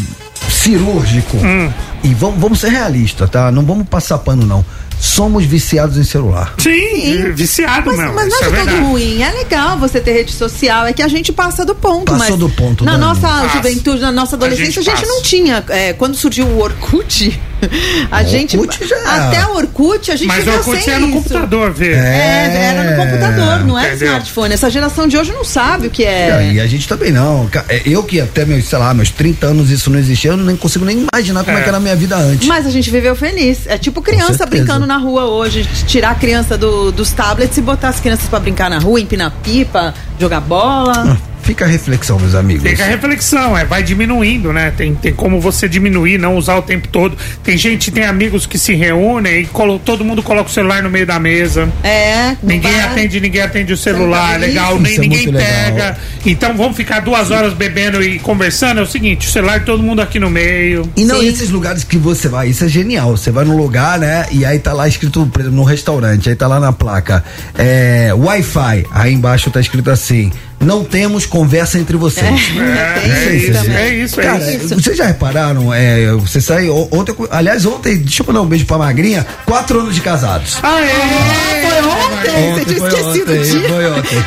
cirúrgico? Hum. E vamos, vamos ser realistas, tá? Não vamos passar pano, não. Somos viciados em celular. Sim, viciado Mas, mesmo. mas não é é de todo verdade. ruim. É legal você ter rede social. É que a gente passa do ponto. Passou mas do ponto, Na Dani. nossa Passa. juventude, na nossa adolescência, a gente gente, passa. não tinha. é, quando surgiu o Orkut, a O gente. Orkut já- Até o Orkut, a gente Mas o viveu Orkut sem é no isso. computador, vê. É, era no computador, não é Entendeu? smartphone. Essa geração de hoje não sabe o que é. E a gente também não. É, Eu que até meus, sei lá, meus 30 anos isso não existia, eu nem consigo nem imaginar como é, É. que era a minha vida antes. Mas a gente viveu feliz. É tipo criança brincando na rua hoje. Tirar a criança do- dos tablets e botar as crianças pra brincar na rua, empinar pipa, jogar bola. Fica a reflexão, meus amigos. Fica a reflexão, é, vai diminuindo, né? Tem, tem como você diminuir, não usar o tempo todo. Tem gente, tem amigos que se reúnem e colo- todo mundo coloca o celular no meio da mesa. É, Ninguém vai. atende, ninguém atende o celular, legal, nem isso é ninguém legal. pega. Então vamos ficar duas horas bebendo e conversando. É o seguinte, o celular todo mundo aqui no meio. E não Sim. esses lugares que você vai, isso é genial. Você vai num lugar, né? E aí tá lá escrito, por exemplo, num restaurante, aí tá lá na placa, é, Wi-Fi. Aí embaixo tá escrito assim: não temos conversa entre vocês. É, é isso, também. é isso, é Cara, isso. vocês já repararam? É, você sai o- ontem, aliás, ontem, deixa eu mandar um beijo pra Magrinha, quatro anos de casados. Ah, é, Foi ontem, você tinha esquecido ontem, o dia. Foi ontem.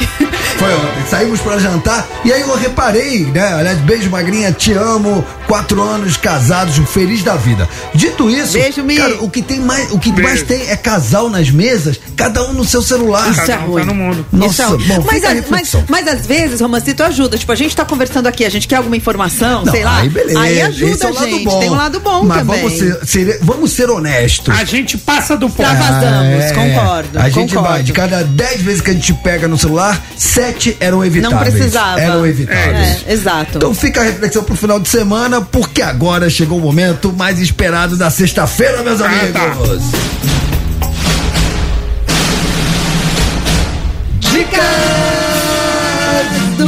Foi ontem. Saímos pra jantar e aí eu reparei, né? Aliás, beijo, Magrinha, te amo. Quatro anos casados, feliz da vida. Dito isso, Beijo, cara, o que tem mais, o que Beijo. mais tem é casal nas mesas, cada um no seu celular. Isso é Cada um ruim. tá no mundo. Nossa, Isso é ruim. bom, mas, a mas, mas às vezes, Romancito, ajuda. Tipo, a gente tá conversando aqui, a gente quer alguma informação, Não, sei lá. Aí beleza. Aí ajuda Esse é o a lado gente. bom. Tem um lado bom Mas também. Vamos ser, ser- vamos ser honestos. A gente passa do ponto. Extravasamos, É, concordo. A gente concordo. vai, de cada 10 vezes que a gente pega no celular, sete eram evitáveis. Não precisava. Eram evitáveis. É, exato. Então fica a reflexão pro final de semana, porque agora chegou o momento mais esperado da sexta-feira, meus Ah, amigos. tá. Dicas do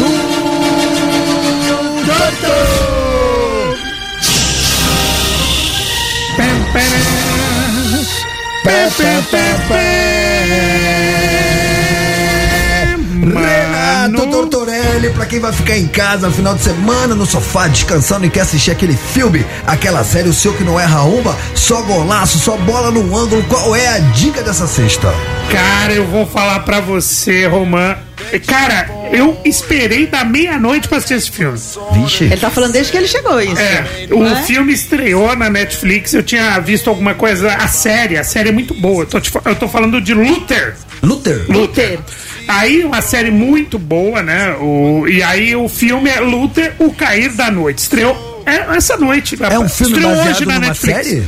Doutor. Pem, Pé, pé, pé, pé. Pra quem vai ficar em casa final de semana, no sofá, descansando e quer assistir aquele filme, aquela série, o seu que não erra uma, só golaço, só bola no ângulo, qual é a dica dessa sexta? Cara, eu vou falar pra você, Roman. Cara, eu esperei da meia-noite pra assistir esse filme. Vixe. Ele tá falando desde que ele chegou, isso. É, o é? filme estreou na Netflix. Eu tinha visto alguma coisa. A série, a série é muito boa. Eu tô, te eu tô falando de Luther. Luther. Luther. Aí, uma série muito boa, né? O, e aí, o filme é Luther, O Cair da Noite. Estreou é, essa noite. É um filme Estreou baseado hoje na numa Netflix. série?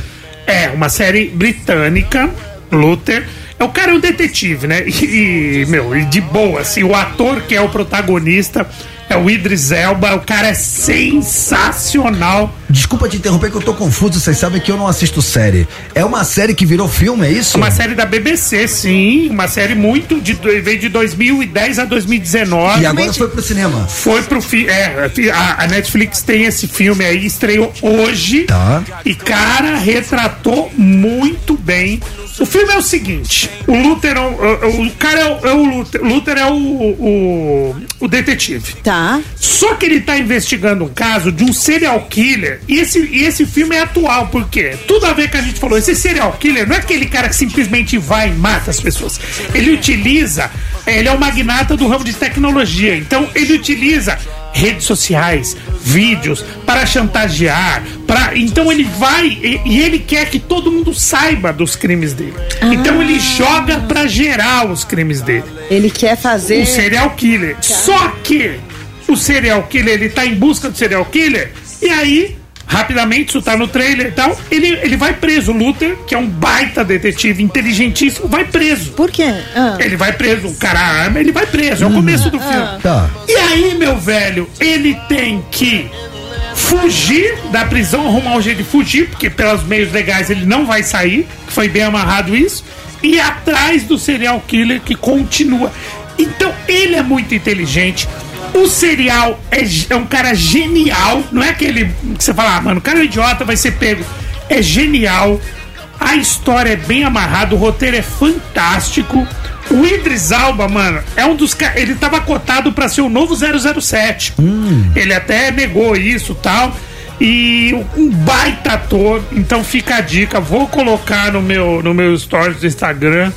É, uma série britânica, Luther. É o cara é um detetive, né? E, e, meu, e de boa, assim, o ator que é o protagonista é o Idris Elba, o cara é sensacional. Desculpa te interromper que eu tô confuso, vocês sabem que eu não assisto série. É uma série que virou filme, é isso? Uma série da BBC, sim, uma série muito de veio de 2010 a 2019. E agora foi pro cinema. Foi pro fi, é, a, a Netflix tem esse filme aí, estreou hoje. Tá. E cara, retratou muito bem o filme é o seguinte: o Luther, é o, o cara é o, é o Luther, Luther é o, o, o, detetive. Tá. Só que ele tá investigando um caso de um serial killer. E esse, e esse filme é atual, porque tudo a ver com a gente falou. Esse serial killer não é aquele cara que simplesmente vai e mata as pessoas. Ele utiliza. Ele é o magnata do ramo de tecnologia. Então ele utiliza redes sociais, vídeos para chantagear, para então ele vai e, e, ele quer que todo mundo saiba dos crimes dele. Ah. Então ele joga para gerar os crimes dele. Ele quer fazer o serial killer. Só que o serial killer ele tá em busca do serial killer e aí rapidamente, isso tá no trailer e tal. Ele, ele vai preso. O Luther, que é um baita detetive inteligentíssimo, vai preso. Por quê? Ah. Ele vai preso. O cara arma, ele vai preso. É o hum. começo do filme. Ah. Tá. E aí, meu velho, ele tem que fugir da prisão, arrumar um jeito de fugir, porque pelos meios legais ele não vai sair. Foi bem amarrado isso. E atrás do serial killer que continua. Então, ele é muito inteligente. O serial é, é, um cara genial. Não é aquele que você fala, ah, mano, o cara é um idiota, vai ser pego. É genial. A história é bem amarrada, o roteiro é fantástico. O Idris Alba, mano, é um dos caras. Ele tava cotado para ser o novo 007. Hum. Ele até negou isso tal. E um baita ator. Então fica a dica. Vou colocar no meu, no meu stories do Instagram,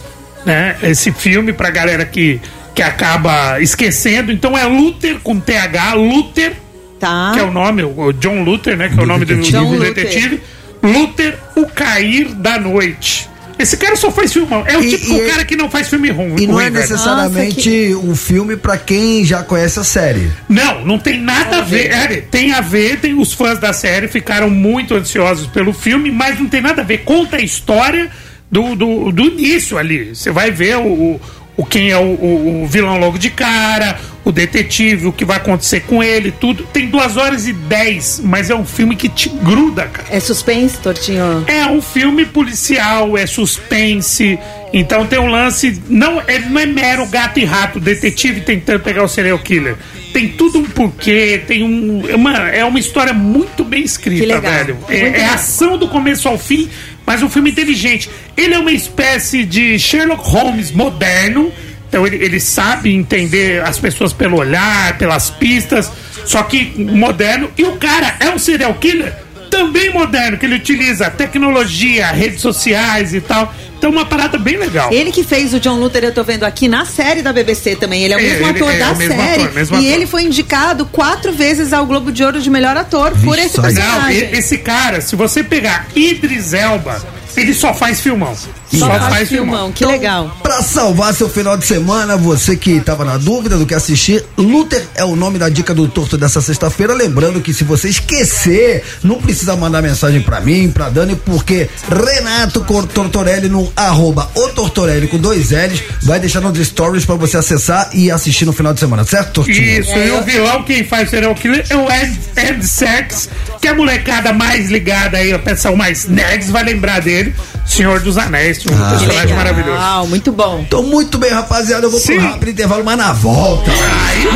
né? Esse filme pra galera que que acaba esquecendo. Então é Luther com TH, Luther, tá. que é o nome, o John Luther, né? Que é o nome do, do detetive. Luther, o cair da noite. Esse cara só faz filme. É o e, tipo e, cara que não faz filme ruim. E não é necessariamente Nossa, que... um filme para quem já conhece a série. Não, não tem nada a ver. É, tem a ver, tem os fãs da série ficaram muito ansiosos pelo filme, mas não tem nada a ver. Conta a história do, do, do início ali. Você vai ver o, o quem é o, o, o, vilão logo de cara, o detetive, o que vai acontecer com ele, tudo. Tem duas horas e dez, mas é um filme que te gruda, cara. É suspense, Tortinho? É um filme policial, é suspense. Então tem um lance. Não, ele não é mero gato e rato, detetive tentando pegar o serial killer. Tem tudo um porquê, tem um. Uma, é uma história muito bem escrita, velho. É, é ação do começo ao fim mas um filme inteligente. Ele é uma espécie de Sherlock Holmes moderno. Então ele, ele sabe entender as pessoas pelo olhar, pelas pistas, só que moderno. E o cara é um serial killer também moderno, que ele utiliza tecnologia, redes sociais e tal. Então, uma parada bem legal. Ele que fez o John Luther, eu tô vendo aqui na série da BBC também. Ele é o mesmo ator é da mesmo série. Ator, e ator. ele foi indicado quatro vezes ao Globo de Ouro de melhor ator Vixe, por esse personagem. Não, esse cara, se você pegar Idris Elba ele só faz filmão. Só, só faz, filmão. filmão. Que legal. Pra salvar seu final de semana, você que tava na dúvida do que assistir, Luther é o nome da dica do Torto dessa sexta-feira. Lembrando que se você esquecer, não precisa mandar mensagem pra mim, pra Dani, porque Renato Tortorelli no arroba o Tortorelli com dois L's vai deixar nos stories pra você acessar e assistir no final de semana, certo, Tortinho? Isso, é. e o vilão quem faz será o killer é o Ed, Ed Sex, que é a molecada mais ligada aí, a pessoa mais nerds vai lembrar dele, Senhor dos Anéis um ah, personagem maravilhoso. Ah, muito bom. Tô muito bem, rapaziada. Eu vou Sim. pro rápido intervalo, mas na volta.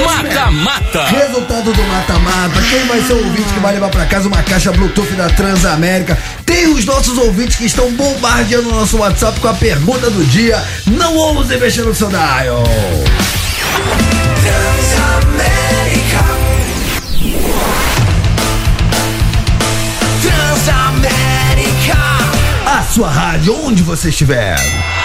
Mata-mata. Resultado do mata-mata. Quem vai ser o ouvinte que vai levar pra casa uma caixa Bluetooth da Transamérica? Tem os nossos ouvintes que estão bombardeando o nosso WhatsApp com a pergunta do dia. Não ouse mexer no seu dial. Sua rádio, onde você estiver.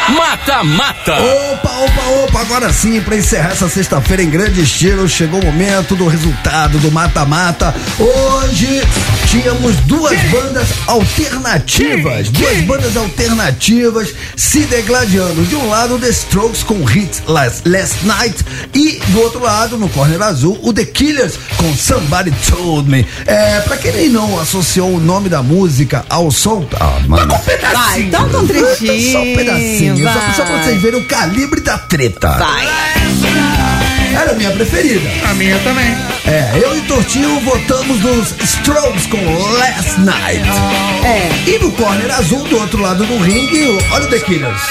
Mata Mata. Opa, opa, opa, agora sim, pra encerrar essa sexta-feira em grande estilo, chegou o momento do resultado do Mata Mata. Hoje tínhamos duas bandas alternativas, duas bandas alternativas se degladiando. De um lado, The Strokes com o hit Last, Last Night e do outro lado, no corner azul, o The Killers com Somebody Told Me. É, pra quem não associou o nome da música ao som, ah, mano. Vai, toca um trechinho. Só um pedacinho, só, vai. só pra vocês verem o calibre da treta. Vai. Era a minha preferida. A minha também. É, eu e Tortinho votamos nos Strokes com Last Night. É. E no corner azul, do outro lado do ringue, olha o The Killers.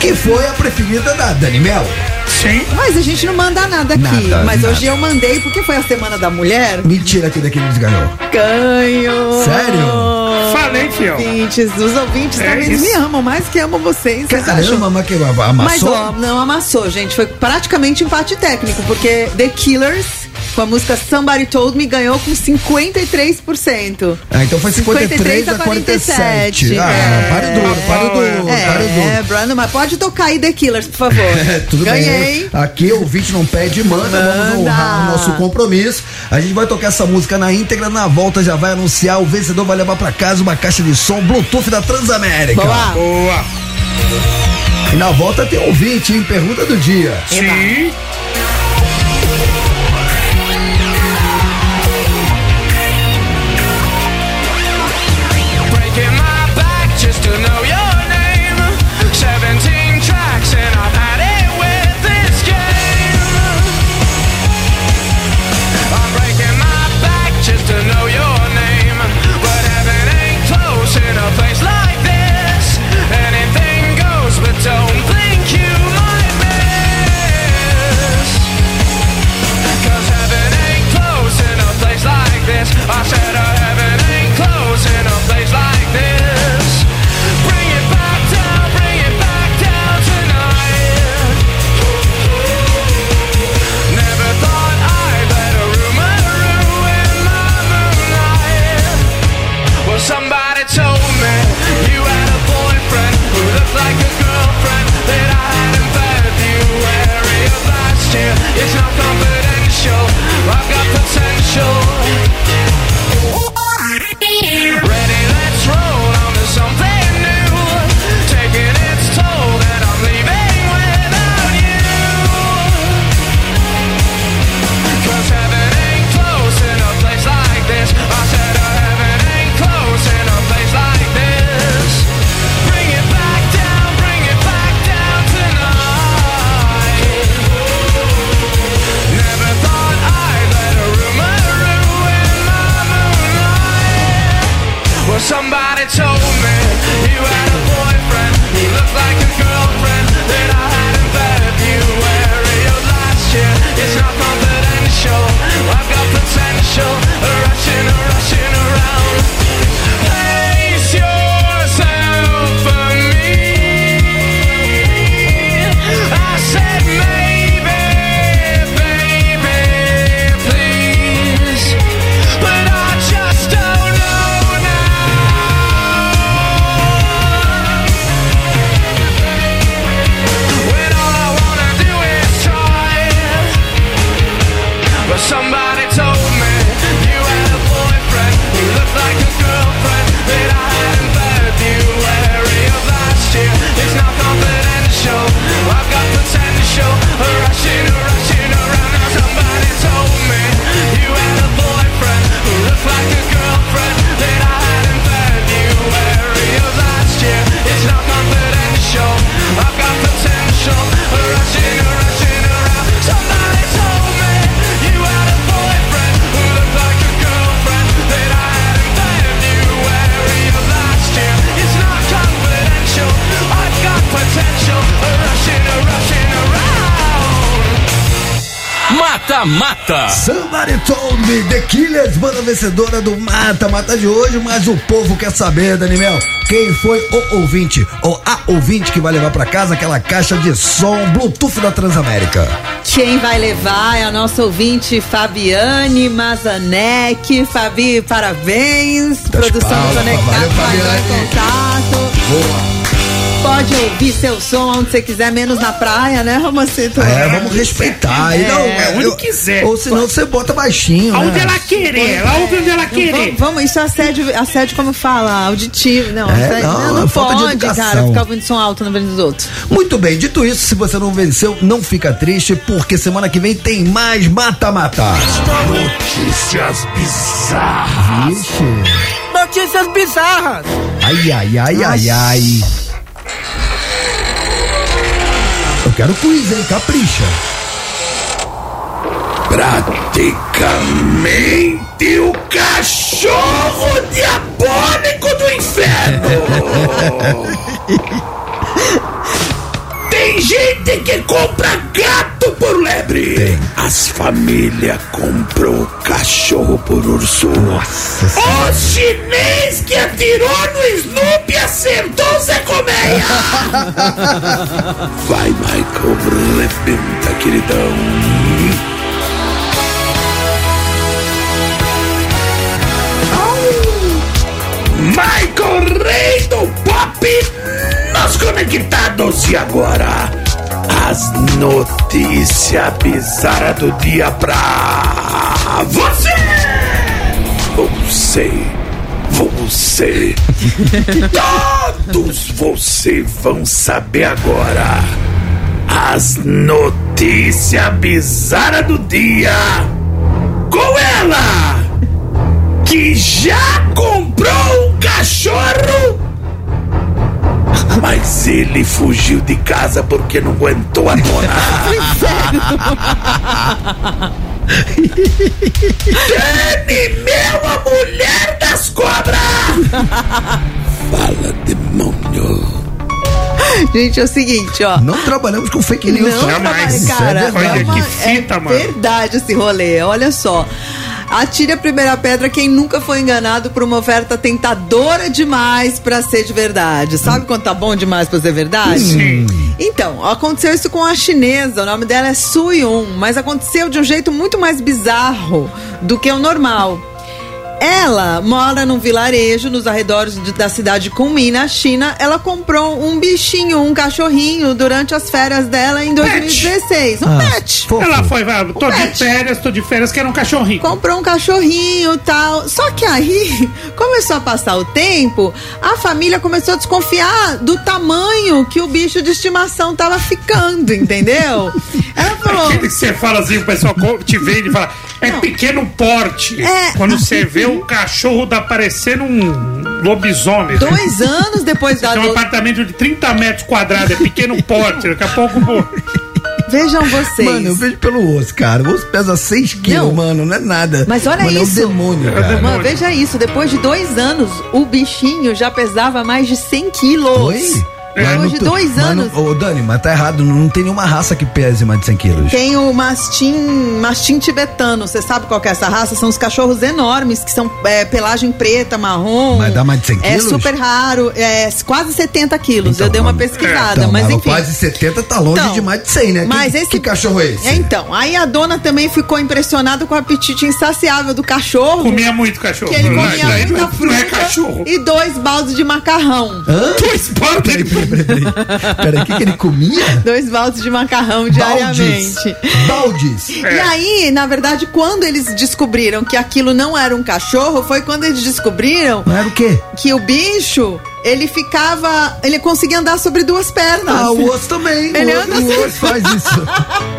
Que foi a preferida da Dani Mel. Sim. Mas a gente não manda nada aqui. Nada, mas nada. hoje eu mandei porque foi a semana da mulher. Mentira que The Killers ganhou. Ganho. Sério? Falei, fiel. Ouvintes, os ouvintes É também isso. me amam mais que amam vocês. Caramba, mas que amassou? Mas ó, não amassou, gente. Foi praticamente empate técnico, porque The Killers, com a música Somebody Told Me, ganhou com 53%. Ah, então foi 53 a 47. Ah, é. para o duro, para o duro, É, para duro. é, Brandon, mas pode tocar aí The Killers, por favor. É, tudo Ganhei. bem. Aqui o ouvinte não pede, manda, vamos Manda. honrar o nosso compromisso. A gente vai tocar essa música na íntegra, na volta já vai anunciar, o vencedor vai levar pra casa uma caixa de som Bluetooth da Transamérica. Boa. Boa. E na volta tem ouvinte, hein? Pergunta do dia. Sim. Breaking Mata-Mata. Somebody told me, The Killers, banda vencedora do Mata Mata de hoje, mas o povo quer saber, Daniel, quem foi o ouvinte ou a ouvinte que vai levar pra casa aquela caixa de som Bluetooth da Transamérica? Quem vai levar é a nossa ouvinte Fabiane Mazanek. Fabi, parabéns. Produção Conectada valeu, vai Fabiane. em contato. Boa. Pode ouvir seu som onde você quiser, menos na praia, né, Romacito? É, vamos respeitar. E não, É, eu- onde quiser. Ou senão você bota baixinho. Aonde né? ela querer, ela ouve onde ela querer. Vamos, vamos, isso é assédio, assédio como fala, auditivo. Não, É, assédio, não, não, não é falta de pode, cara, ficar ouvindo som alto na frente dos outros. Muito bem, dito isso, se você não venceu, não fica triste, porque semana que vem tem mais mata-mata. Notícias bizarras. Vixe. Notícias bizarras. Ai, ai, ai, ai, ai. Eu quero quiz, hein? Capricha. Praticamente o cachorro diabólico do inferno. Tem gente que compra gato por lebre. As famílias compram cachorro por urso. O chinês que atirou no Snoopy acertou Zé Colmeia. Vai, Michael, rebenta, queridão. Michael Rei do Conectados e agora as notícias bizarras do dia pra você. Você, você, todos você vão saber agora as notícias bizarras do dia com ela que já comprou um cachorro, mas ele fugiu de casa porque não aguentou a dona. Dani, meu, a mulher das cobras! Fala, demônio. Gente, é o seguinte, ó. Não trabalhamos com fake news. Não, Jamais. trabalha- cara, Isso é é, Olha que fita, é mano. verdade esse rolê. Olha só. Atire a primeira pedra quem nunca foi enganado por uma oferta tentadora demais pra ser de verdade. Sabe quando tá bom demais pra ser verdade? Sim. Então, aconteceu isso com a chinesa. O nome dela é Su Yun, mas aconteceu de um jeito muito mais bizarro do que o normal. Ela mora num vilarejo nos arredores de- da cidade de Kunming, na China. Ela comprou um bichinho, um cachorrinho, durante as férias dela em 2016. Um Ah, pet. fofo. Ela foi, vai, tô de pet. férias, tô de férias, quero um cachorrinho. Comprou um cachorrinho e tal. Só que aí, começou a passar o tempo, a família começou a desconfiar do tamanho que o bicho de estimação tava ficando, entendeu? Ela falou. Aquele que você fala assim, o pessoal te vê e fala, é pequeno porte. É. Quando você vê o cachorro tá parecendo um lobisomem. né? Dois anos depois da. Tem um do- apartamento de 30 metros quadrados, é pequeno porte. Daqui a pouco. Vejam vocês. Mano, eu vejo pelo osso, cara. O osso pesa 6 quilos, Não. mano. Não é nada. Mas olha mano, isso. É um demônio, cara. Mano, veja isso. Depois de dois anos, o bichinho já pesava mais de 100 quilos. Oi? Mas Depois não de tu- dois mas anos. não- Ô, Dani, mas tá errado. Não, não tem nenhuma raça que pese mais de 100 quilos. Tem o mastim, mastim tibetano. Você sabe qual que é essa raça? São os cachorros enormes, que são é, pelagem preta, marrom. Mas dá mais de 100 É quilos? super raro. É quase 70 quilos. Então, Eu dei uma pesquisada, Então, mas mas enfim. quase 70 tá longe Então, de mais de 100, né? Que- Mas esse que cachorro é esse? É, então, aí a dona também ficou impressionada com o apetite insaciável do cachorro. Comia muito cachorro. Que ele Não, comia aí muita não, fruta não é cachorro. e dois baldes de macarrão. Hã? Dois baldes. Peraí, peraí, o que, que ele comia? Dois baldes de macarrão Baldes. diariamente. Baldes. E aí, na verdade, quando eles descobriram que aquilo não era um cachorro, foi quando eles descobriram Não era o quê? que o bicho, ele ficava. Ele conseguia andar sobre duas pernas. Ah, o osso também. Ele o, anda o assim. osso faz isso.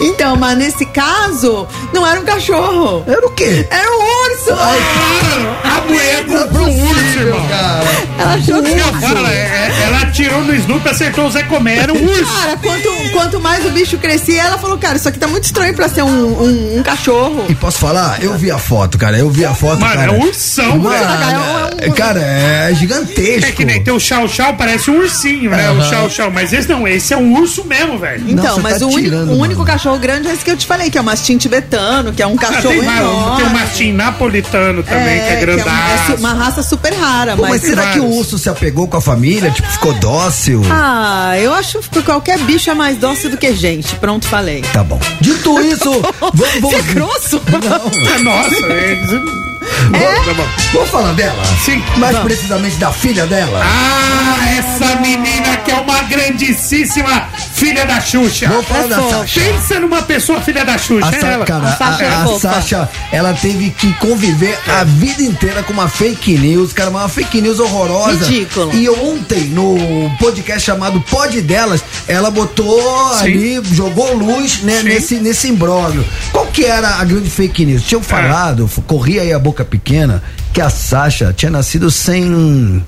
Então, mas nesse caso, não era um cachorro. Era o quê? Era um urso. A mulher comprou um urso, irmão. Cara. Ela achou falo, é, é, ela atirou no Snoopy, acertou o Zé Comé, era um urso. Cara, quanto, quanto mais o bicho crescia, ela falou, cara, isso aqui tá muito estranho pra ser um, um, um cachorro. E posso falar? Eu vi a foto, cara. Eu vi a foto, Mano, cara. é um ursão, Mano, velho. é- Cara, é gigantesco. É que nem tem o Chau Chau, parece um ursinho, né? O Chau Chau. Mas esse não, esse é um urso mesmo, velho. Então, mas tá o, único, tirando, o único cachorro grande é esse que eu te falei, que é o mastim tibetano, que é um Ah, cachorro tem, mais, enorme. tem o mastim napolitano também, que é um- é grandaço. su- uma raça super rara, Pô, mas mas... será que o urso se apegou com a família? Tipo, ficou dócil? Ah, eu acho que qualquer bicho é mais dócil do que gente. Pronto, falei. Tá bom. Dito isso, vamos. Você é grosso? Nossa, é... Vamos, bom. vamos falar dela? Sim. Mais precisamente da filha dela? Ah, essa menina que é uma grandíssima filha da Xuxa. Vamos falar É da. Sasha. Pensa numa pessoa filha da Xuxa, A, é ela. cara, A Sasha a, é a fofa. Sasha, ela teve que conviver a vida inteira com uma fake news, cara, uma fake news horrorosa. Ridículo. E ontem, no podcast chamado Pod Delas, ela botou ali, jogou luz né, Sim. nesse, nesse imbróglio. Qual que era a grande fake news? É. Tinham falado, f- corria aí a boca pequena, que a Sasha tinha nascido sem.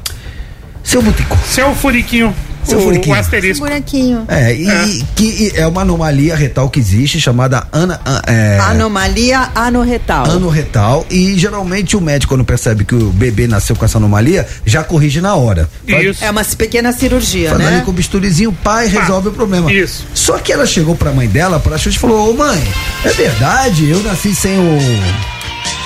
seu butico. Seu furiquinho. Seu o, furiquinho. o asterisco. Buraquinho. É, e que é uma anomalia retal que existe, chamada ana, an- é, Anomalia anorretal. anorretal. E geralmente o médico, quando percebe que o bebê nasceu com essa anomalia, já corrige na hora. Faz- Isso. É uma pequena cirurgia, Faz ali né? com o bisturizinho, o pai resolve o problema. Isso. Só que ela chegou pra mãe dela, pra Xuxa, e falou: Ô mãe, é verdade, eu nasci sem o.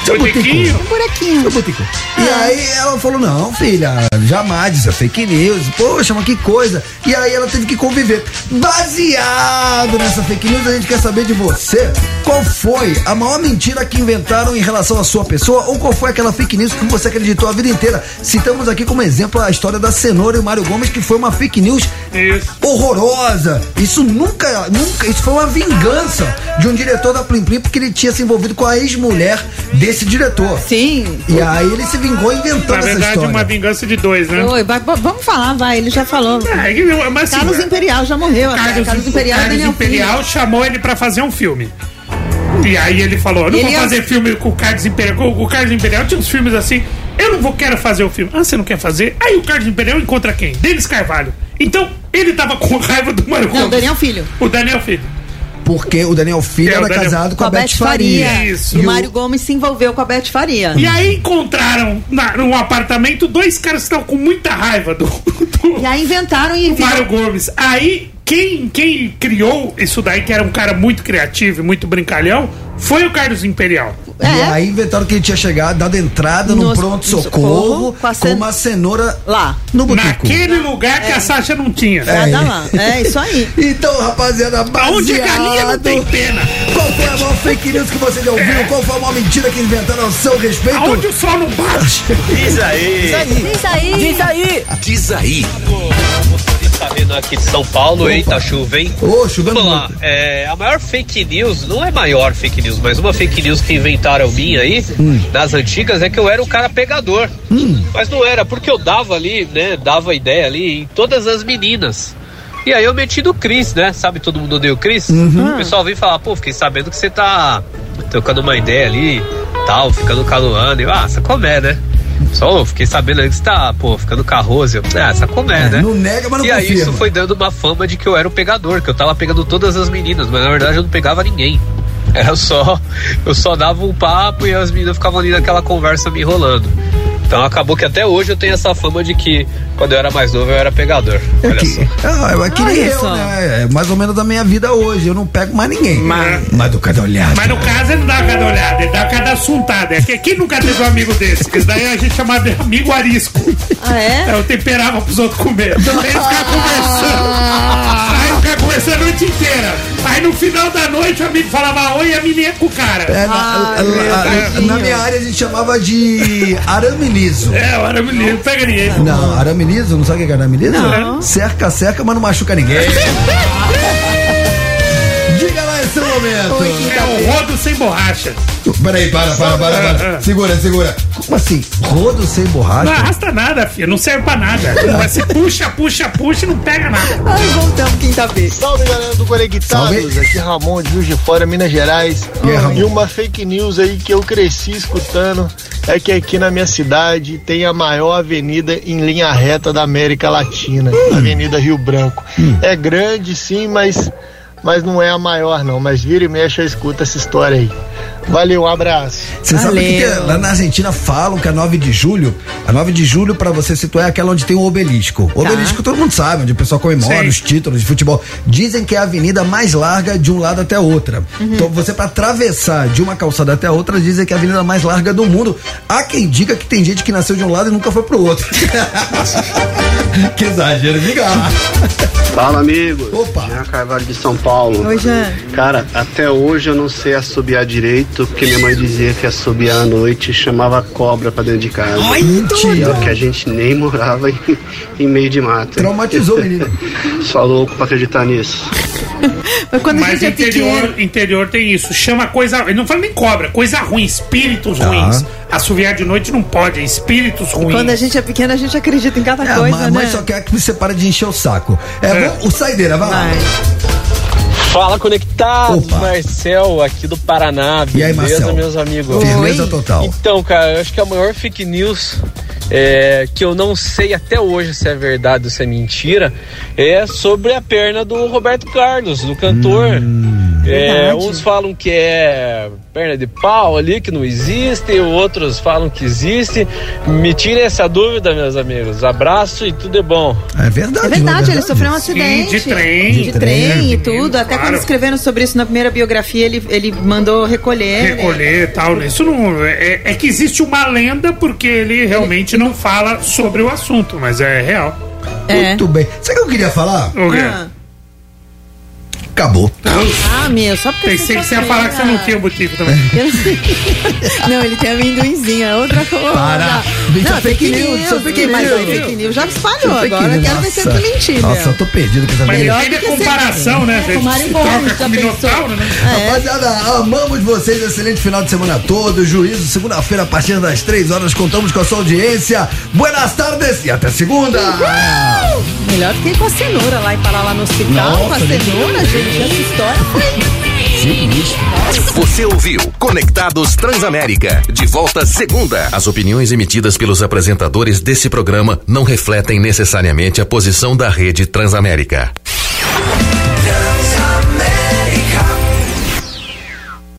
Seu Botiquinho. butico. Buraquinho. Seu butico. E aí ela falou: não, filha, jamais, isso é fake news. Poxa, mas que coisa. E aí ela teve que conviver. Baseado nessa fake news, a gente quer saber de você qual foi a maior mentira que inventaram em relação à sua pessoa ou qual foi aquela fake news que você acreditou a vida inteira. Citamos aqui como exemplo a história da cenoura e o Mário Gomes, que foi uma fake news Isso. horrorosa. Isso nunca, nunca, isso foi uma vingança de um diretor da Plim Plim porque ele tinha se envolvido com a ex-mulher desse diretor. Sim. E aí ele se vingou inventando Na essa verdade, história. uma vingança de dois, né? Oi, vai- vamos falar, vai, ele já falou. É, mas, assim, Carlos Imperial já morreu até. Carlos, Carlos Imperial o e Carlos Daniel Imperial chamou ele pra fazer um filme. E aí ele falou: Eu não Ele vou é- fazer filme com o Carlos Imperial. Com O Carlos Imperial tinha uns filmes assim. Eu não vou quero fazer o filme. Ah, você não quer fazer? Aí o Carlos Imperial encontra quem? Denis Carvalho. Então, ele tava com raiva do Mário Não, Gomes. Daniel Filho. O Daniel Filho. Porque o Daniel Filho É, o era Daniel- casado com, Com a Beth Faria. Isso. E o o- Mário Gomes se envolveu com a Beth Faria. E aí encontraram na, num apartamento dois caras que estavam com muita raiva do, do E aí inventaram e Mário Gomes. Aí, quem, quem criou isso daí, que era um cara muito criativo e muito brincalhão, foi o Carlos Imperial. E É. aí inventaram que ele tinha chegado, dado entrada no No- pronto-socorro com a com cen- uma cenoura Lá. no botico. Naquele lugar que a Sasha não tinha. Nada lá. É isso aí. Então, rapaziada, baseado... Onde a galinha não tem pena. Qual foi a maior fake news que você já ouviu? Qual foi a maior mentira que inventaram ao seu respeito? Aonde o sol não bate. Diz aí. Diz aí. Diz aí. Diz aí. Tá vendo aqui de São Paulo, eita chuva, hein? Ô, chovendo Vamos lá, é, a maior fake news, não é maior fake news, mas uma fake news que inventaram minha aí, Hum. nas antigas, é que eu era um cara pegador. Mas não era, porque eu dava ali, né, dava ideia ali em todas as meninas. E aí eu meti no Cris, né? Sabe, todo mundo odeia o Cris? Uhum. O pessoal vem falar, pô, fiquei sabendo que você tá trocando uma ideia ali, tal, ficando caluando. E eu, ah, sacomé, né? Só fiquei sabendo aí que você tá, pô, ficando. Eu, ah, sacomé, É, né? não nega, mas não E aí confirma. isso foi dando uma fama de que eu era o pegador, que eu tava pegando todas as meninas, mas na verdade eu não pegava ninguém. Era só. Eu só dava um papo e as meninas ficavam ali naquela conversa me enrolando. Então acabou que até hoje eu tenho essa fama de que quando eu era mais novo eu era pegador. É Olha que, só. ah, é que nem Olha eu, só. né? É mais ou menos da minha vida hoje. Eu não pego mais ninguém. Mas- Mas do cada olhada. Mas no caso ele não dá cada olhada, ele dá cada assuntada. É que quem nunca teve um amigo desse? Esse daí a gente chamava de amigo arisco. Ah, é? Eu temperava pros outros comer. Eles ficavam conversando. Aí ficava conversando a noite inteira. Aí no final da noite o amigo falava oi e a menina ia com o cara. É, na, Ai, Deus. na minha área a gente chamava de arame liso. É, o era menino, não pega ninguém. Não, arame liso, não sabe o que é liso? Não. Cerca, cerca, mas não machuca ninguém. Momento. É o rodo sem borracha. Peraí, para, para, para, Ah, para. ah. Segura, segura. Como assim? Rodo sem Não borracha? arrasta nada, filho. Não serve pra nada. Você puxa, puxa, puxa e não pega nada. Ai, voltamos, quinta vez. Salve galera do Conectados, Salve. aqui é Ramon de Juiz de Fora, Minas Gerais. E? E uma fake news aí que eu cresci escutando é que aqui na minha cidade tem a maior avenida em linha reta da América Latina, Hum. a Avenida Rio Branco. É grande sim, mas, mas não é a maior não, mas vira e mexe eu escuto essa história aí. Valeu, um abraço. Você sabe que tem- lá na Argentina falam que a 9 de julho, a 9 de julho, pra você situar, é aquela onde tem o obelisco. O obelisco todo mundo sabe, onde o pessoal comemora Sim. os títulos de futebol. Dizem que é a avenida mais larga de um lado até a outra. Então você, pra atravessar de uma calçada até a outra, dizem que é a avenida mais larga do mundo. Há quem diga que tem gente que nasceu de um lado e nunca foi pro outro. que exagero, lá. Fala, amigos. Opa. Jean Carvalho de São Paulo. Oi, Jean. Cara, até hoje eu não sei assobiar direito, porque minha mãe dizia que assobiar à noite chamava cobra pra dentro de casa. Ai, mentira. olha que a gente nem morava em, em meio de mato. hein? Traumatizou, menino. Só louco pra acreditar nisso. Mas quando a Mas gente é interior, pequeno. interior tem isso. Chama coisa. Ele não fala nem cobra, coisa ruim, espíritos Tá. ruins. Assoviar de noite não pode, é espíritos ruins. Quando a gente é pequeno, a gente acredita em cada É, coisa, a mãe né? só quer que você pare de encher o saco. É, vamos- o saideira, vai lá. Fala conectados, Opa. Marcel aqui do Paraná. E aí, Beleza, Marcel? meus amigos? Firmeza total. Então, cara, eu acho que a maior fake news é, que eu não sei até hoje se é verdade ou se é mentira é sobre a perna do Roberto Carlos, do cantor. É, uns falam que é perna de pau ali, que não existe, outros falam que existe. Me tirem essa dúvida, meus amigos. Abraço e tudo é bom. É verdade. É verdade, ele sofreu um acidente. de trem. De, De trem, trem, e tudo. Até claro. quando escreveram sobre isso na primeira biografia, ele, ele mandou recolher. né? recolher e tal. Isso não. É, é que existe uma lenda porque ele realmente não fala sobre o assunto, mas é real. É. Muito bem. Sabe o que eu queria falar? O quê? Ah. Acabou. Ah, meu, só porque Pensei que você ia falar que você não tinha butico também. Não, ele tem amendoinzinho, é outra coisa. Para. Bicho, Não, é fake news, é fake mas news. aí fake news já espalhou. Agora news, quero ver se é mentira. Nossa, eu tô perdido com essa Mas vida. depende da comparação, né? É, com Mário já com Minotauro, né? Rapaziada, amamos vocês. Excelente final de semana todo. Juízo, segunda-feira, a partir das três horas, contamos com a sua audiência. Buenas tardes e até segunda. Melhor que com a cenoura lá e parar lá no hospital com a cenoura, gente. Essa história foi. Você ouviu Conectados Transamérica. De volta segunda. As opiniões emitidas pelos apresentadores desse programa não refletem necessariamente a posição da rede Transamérica.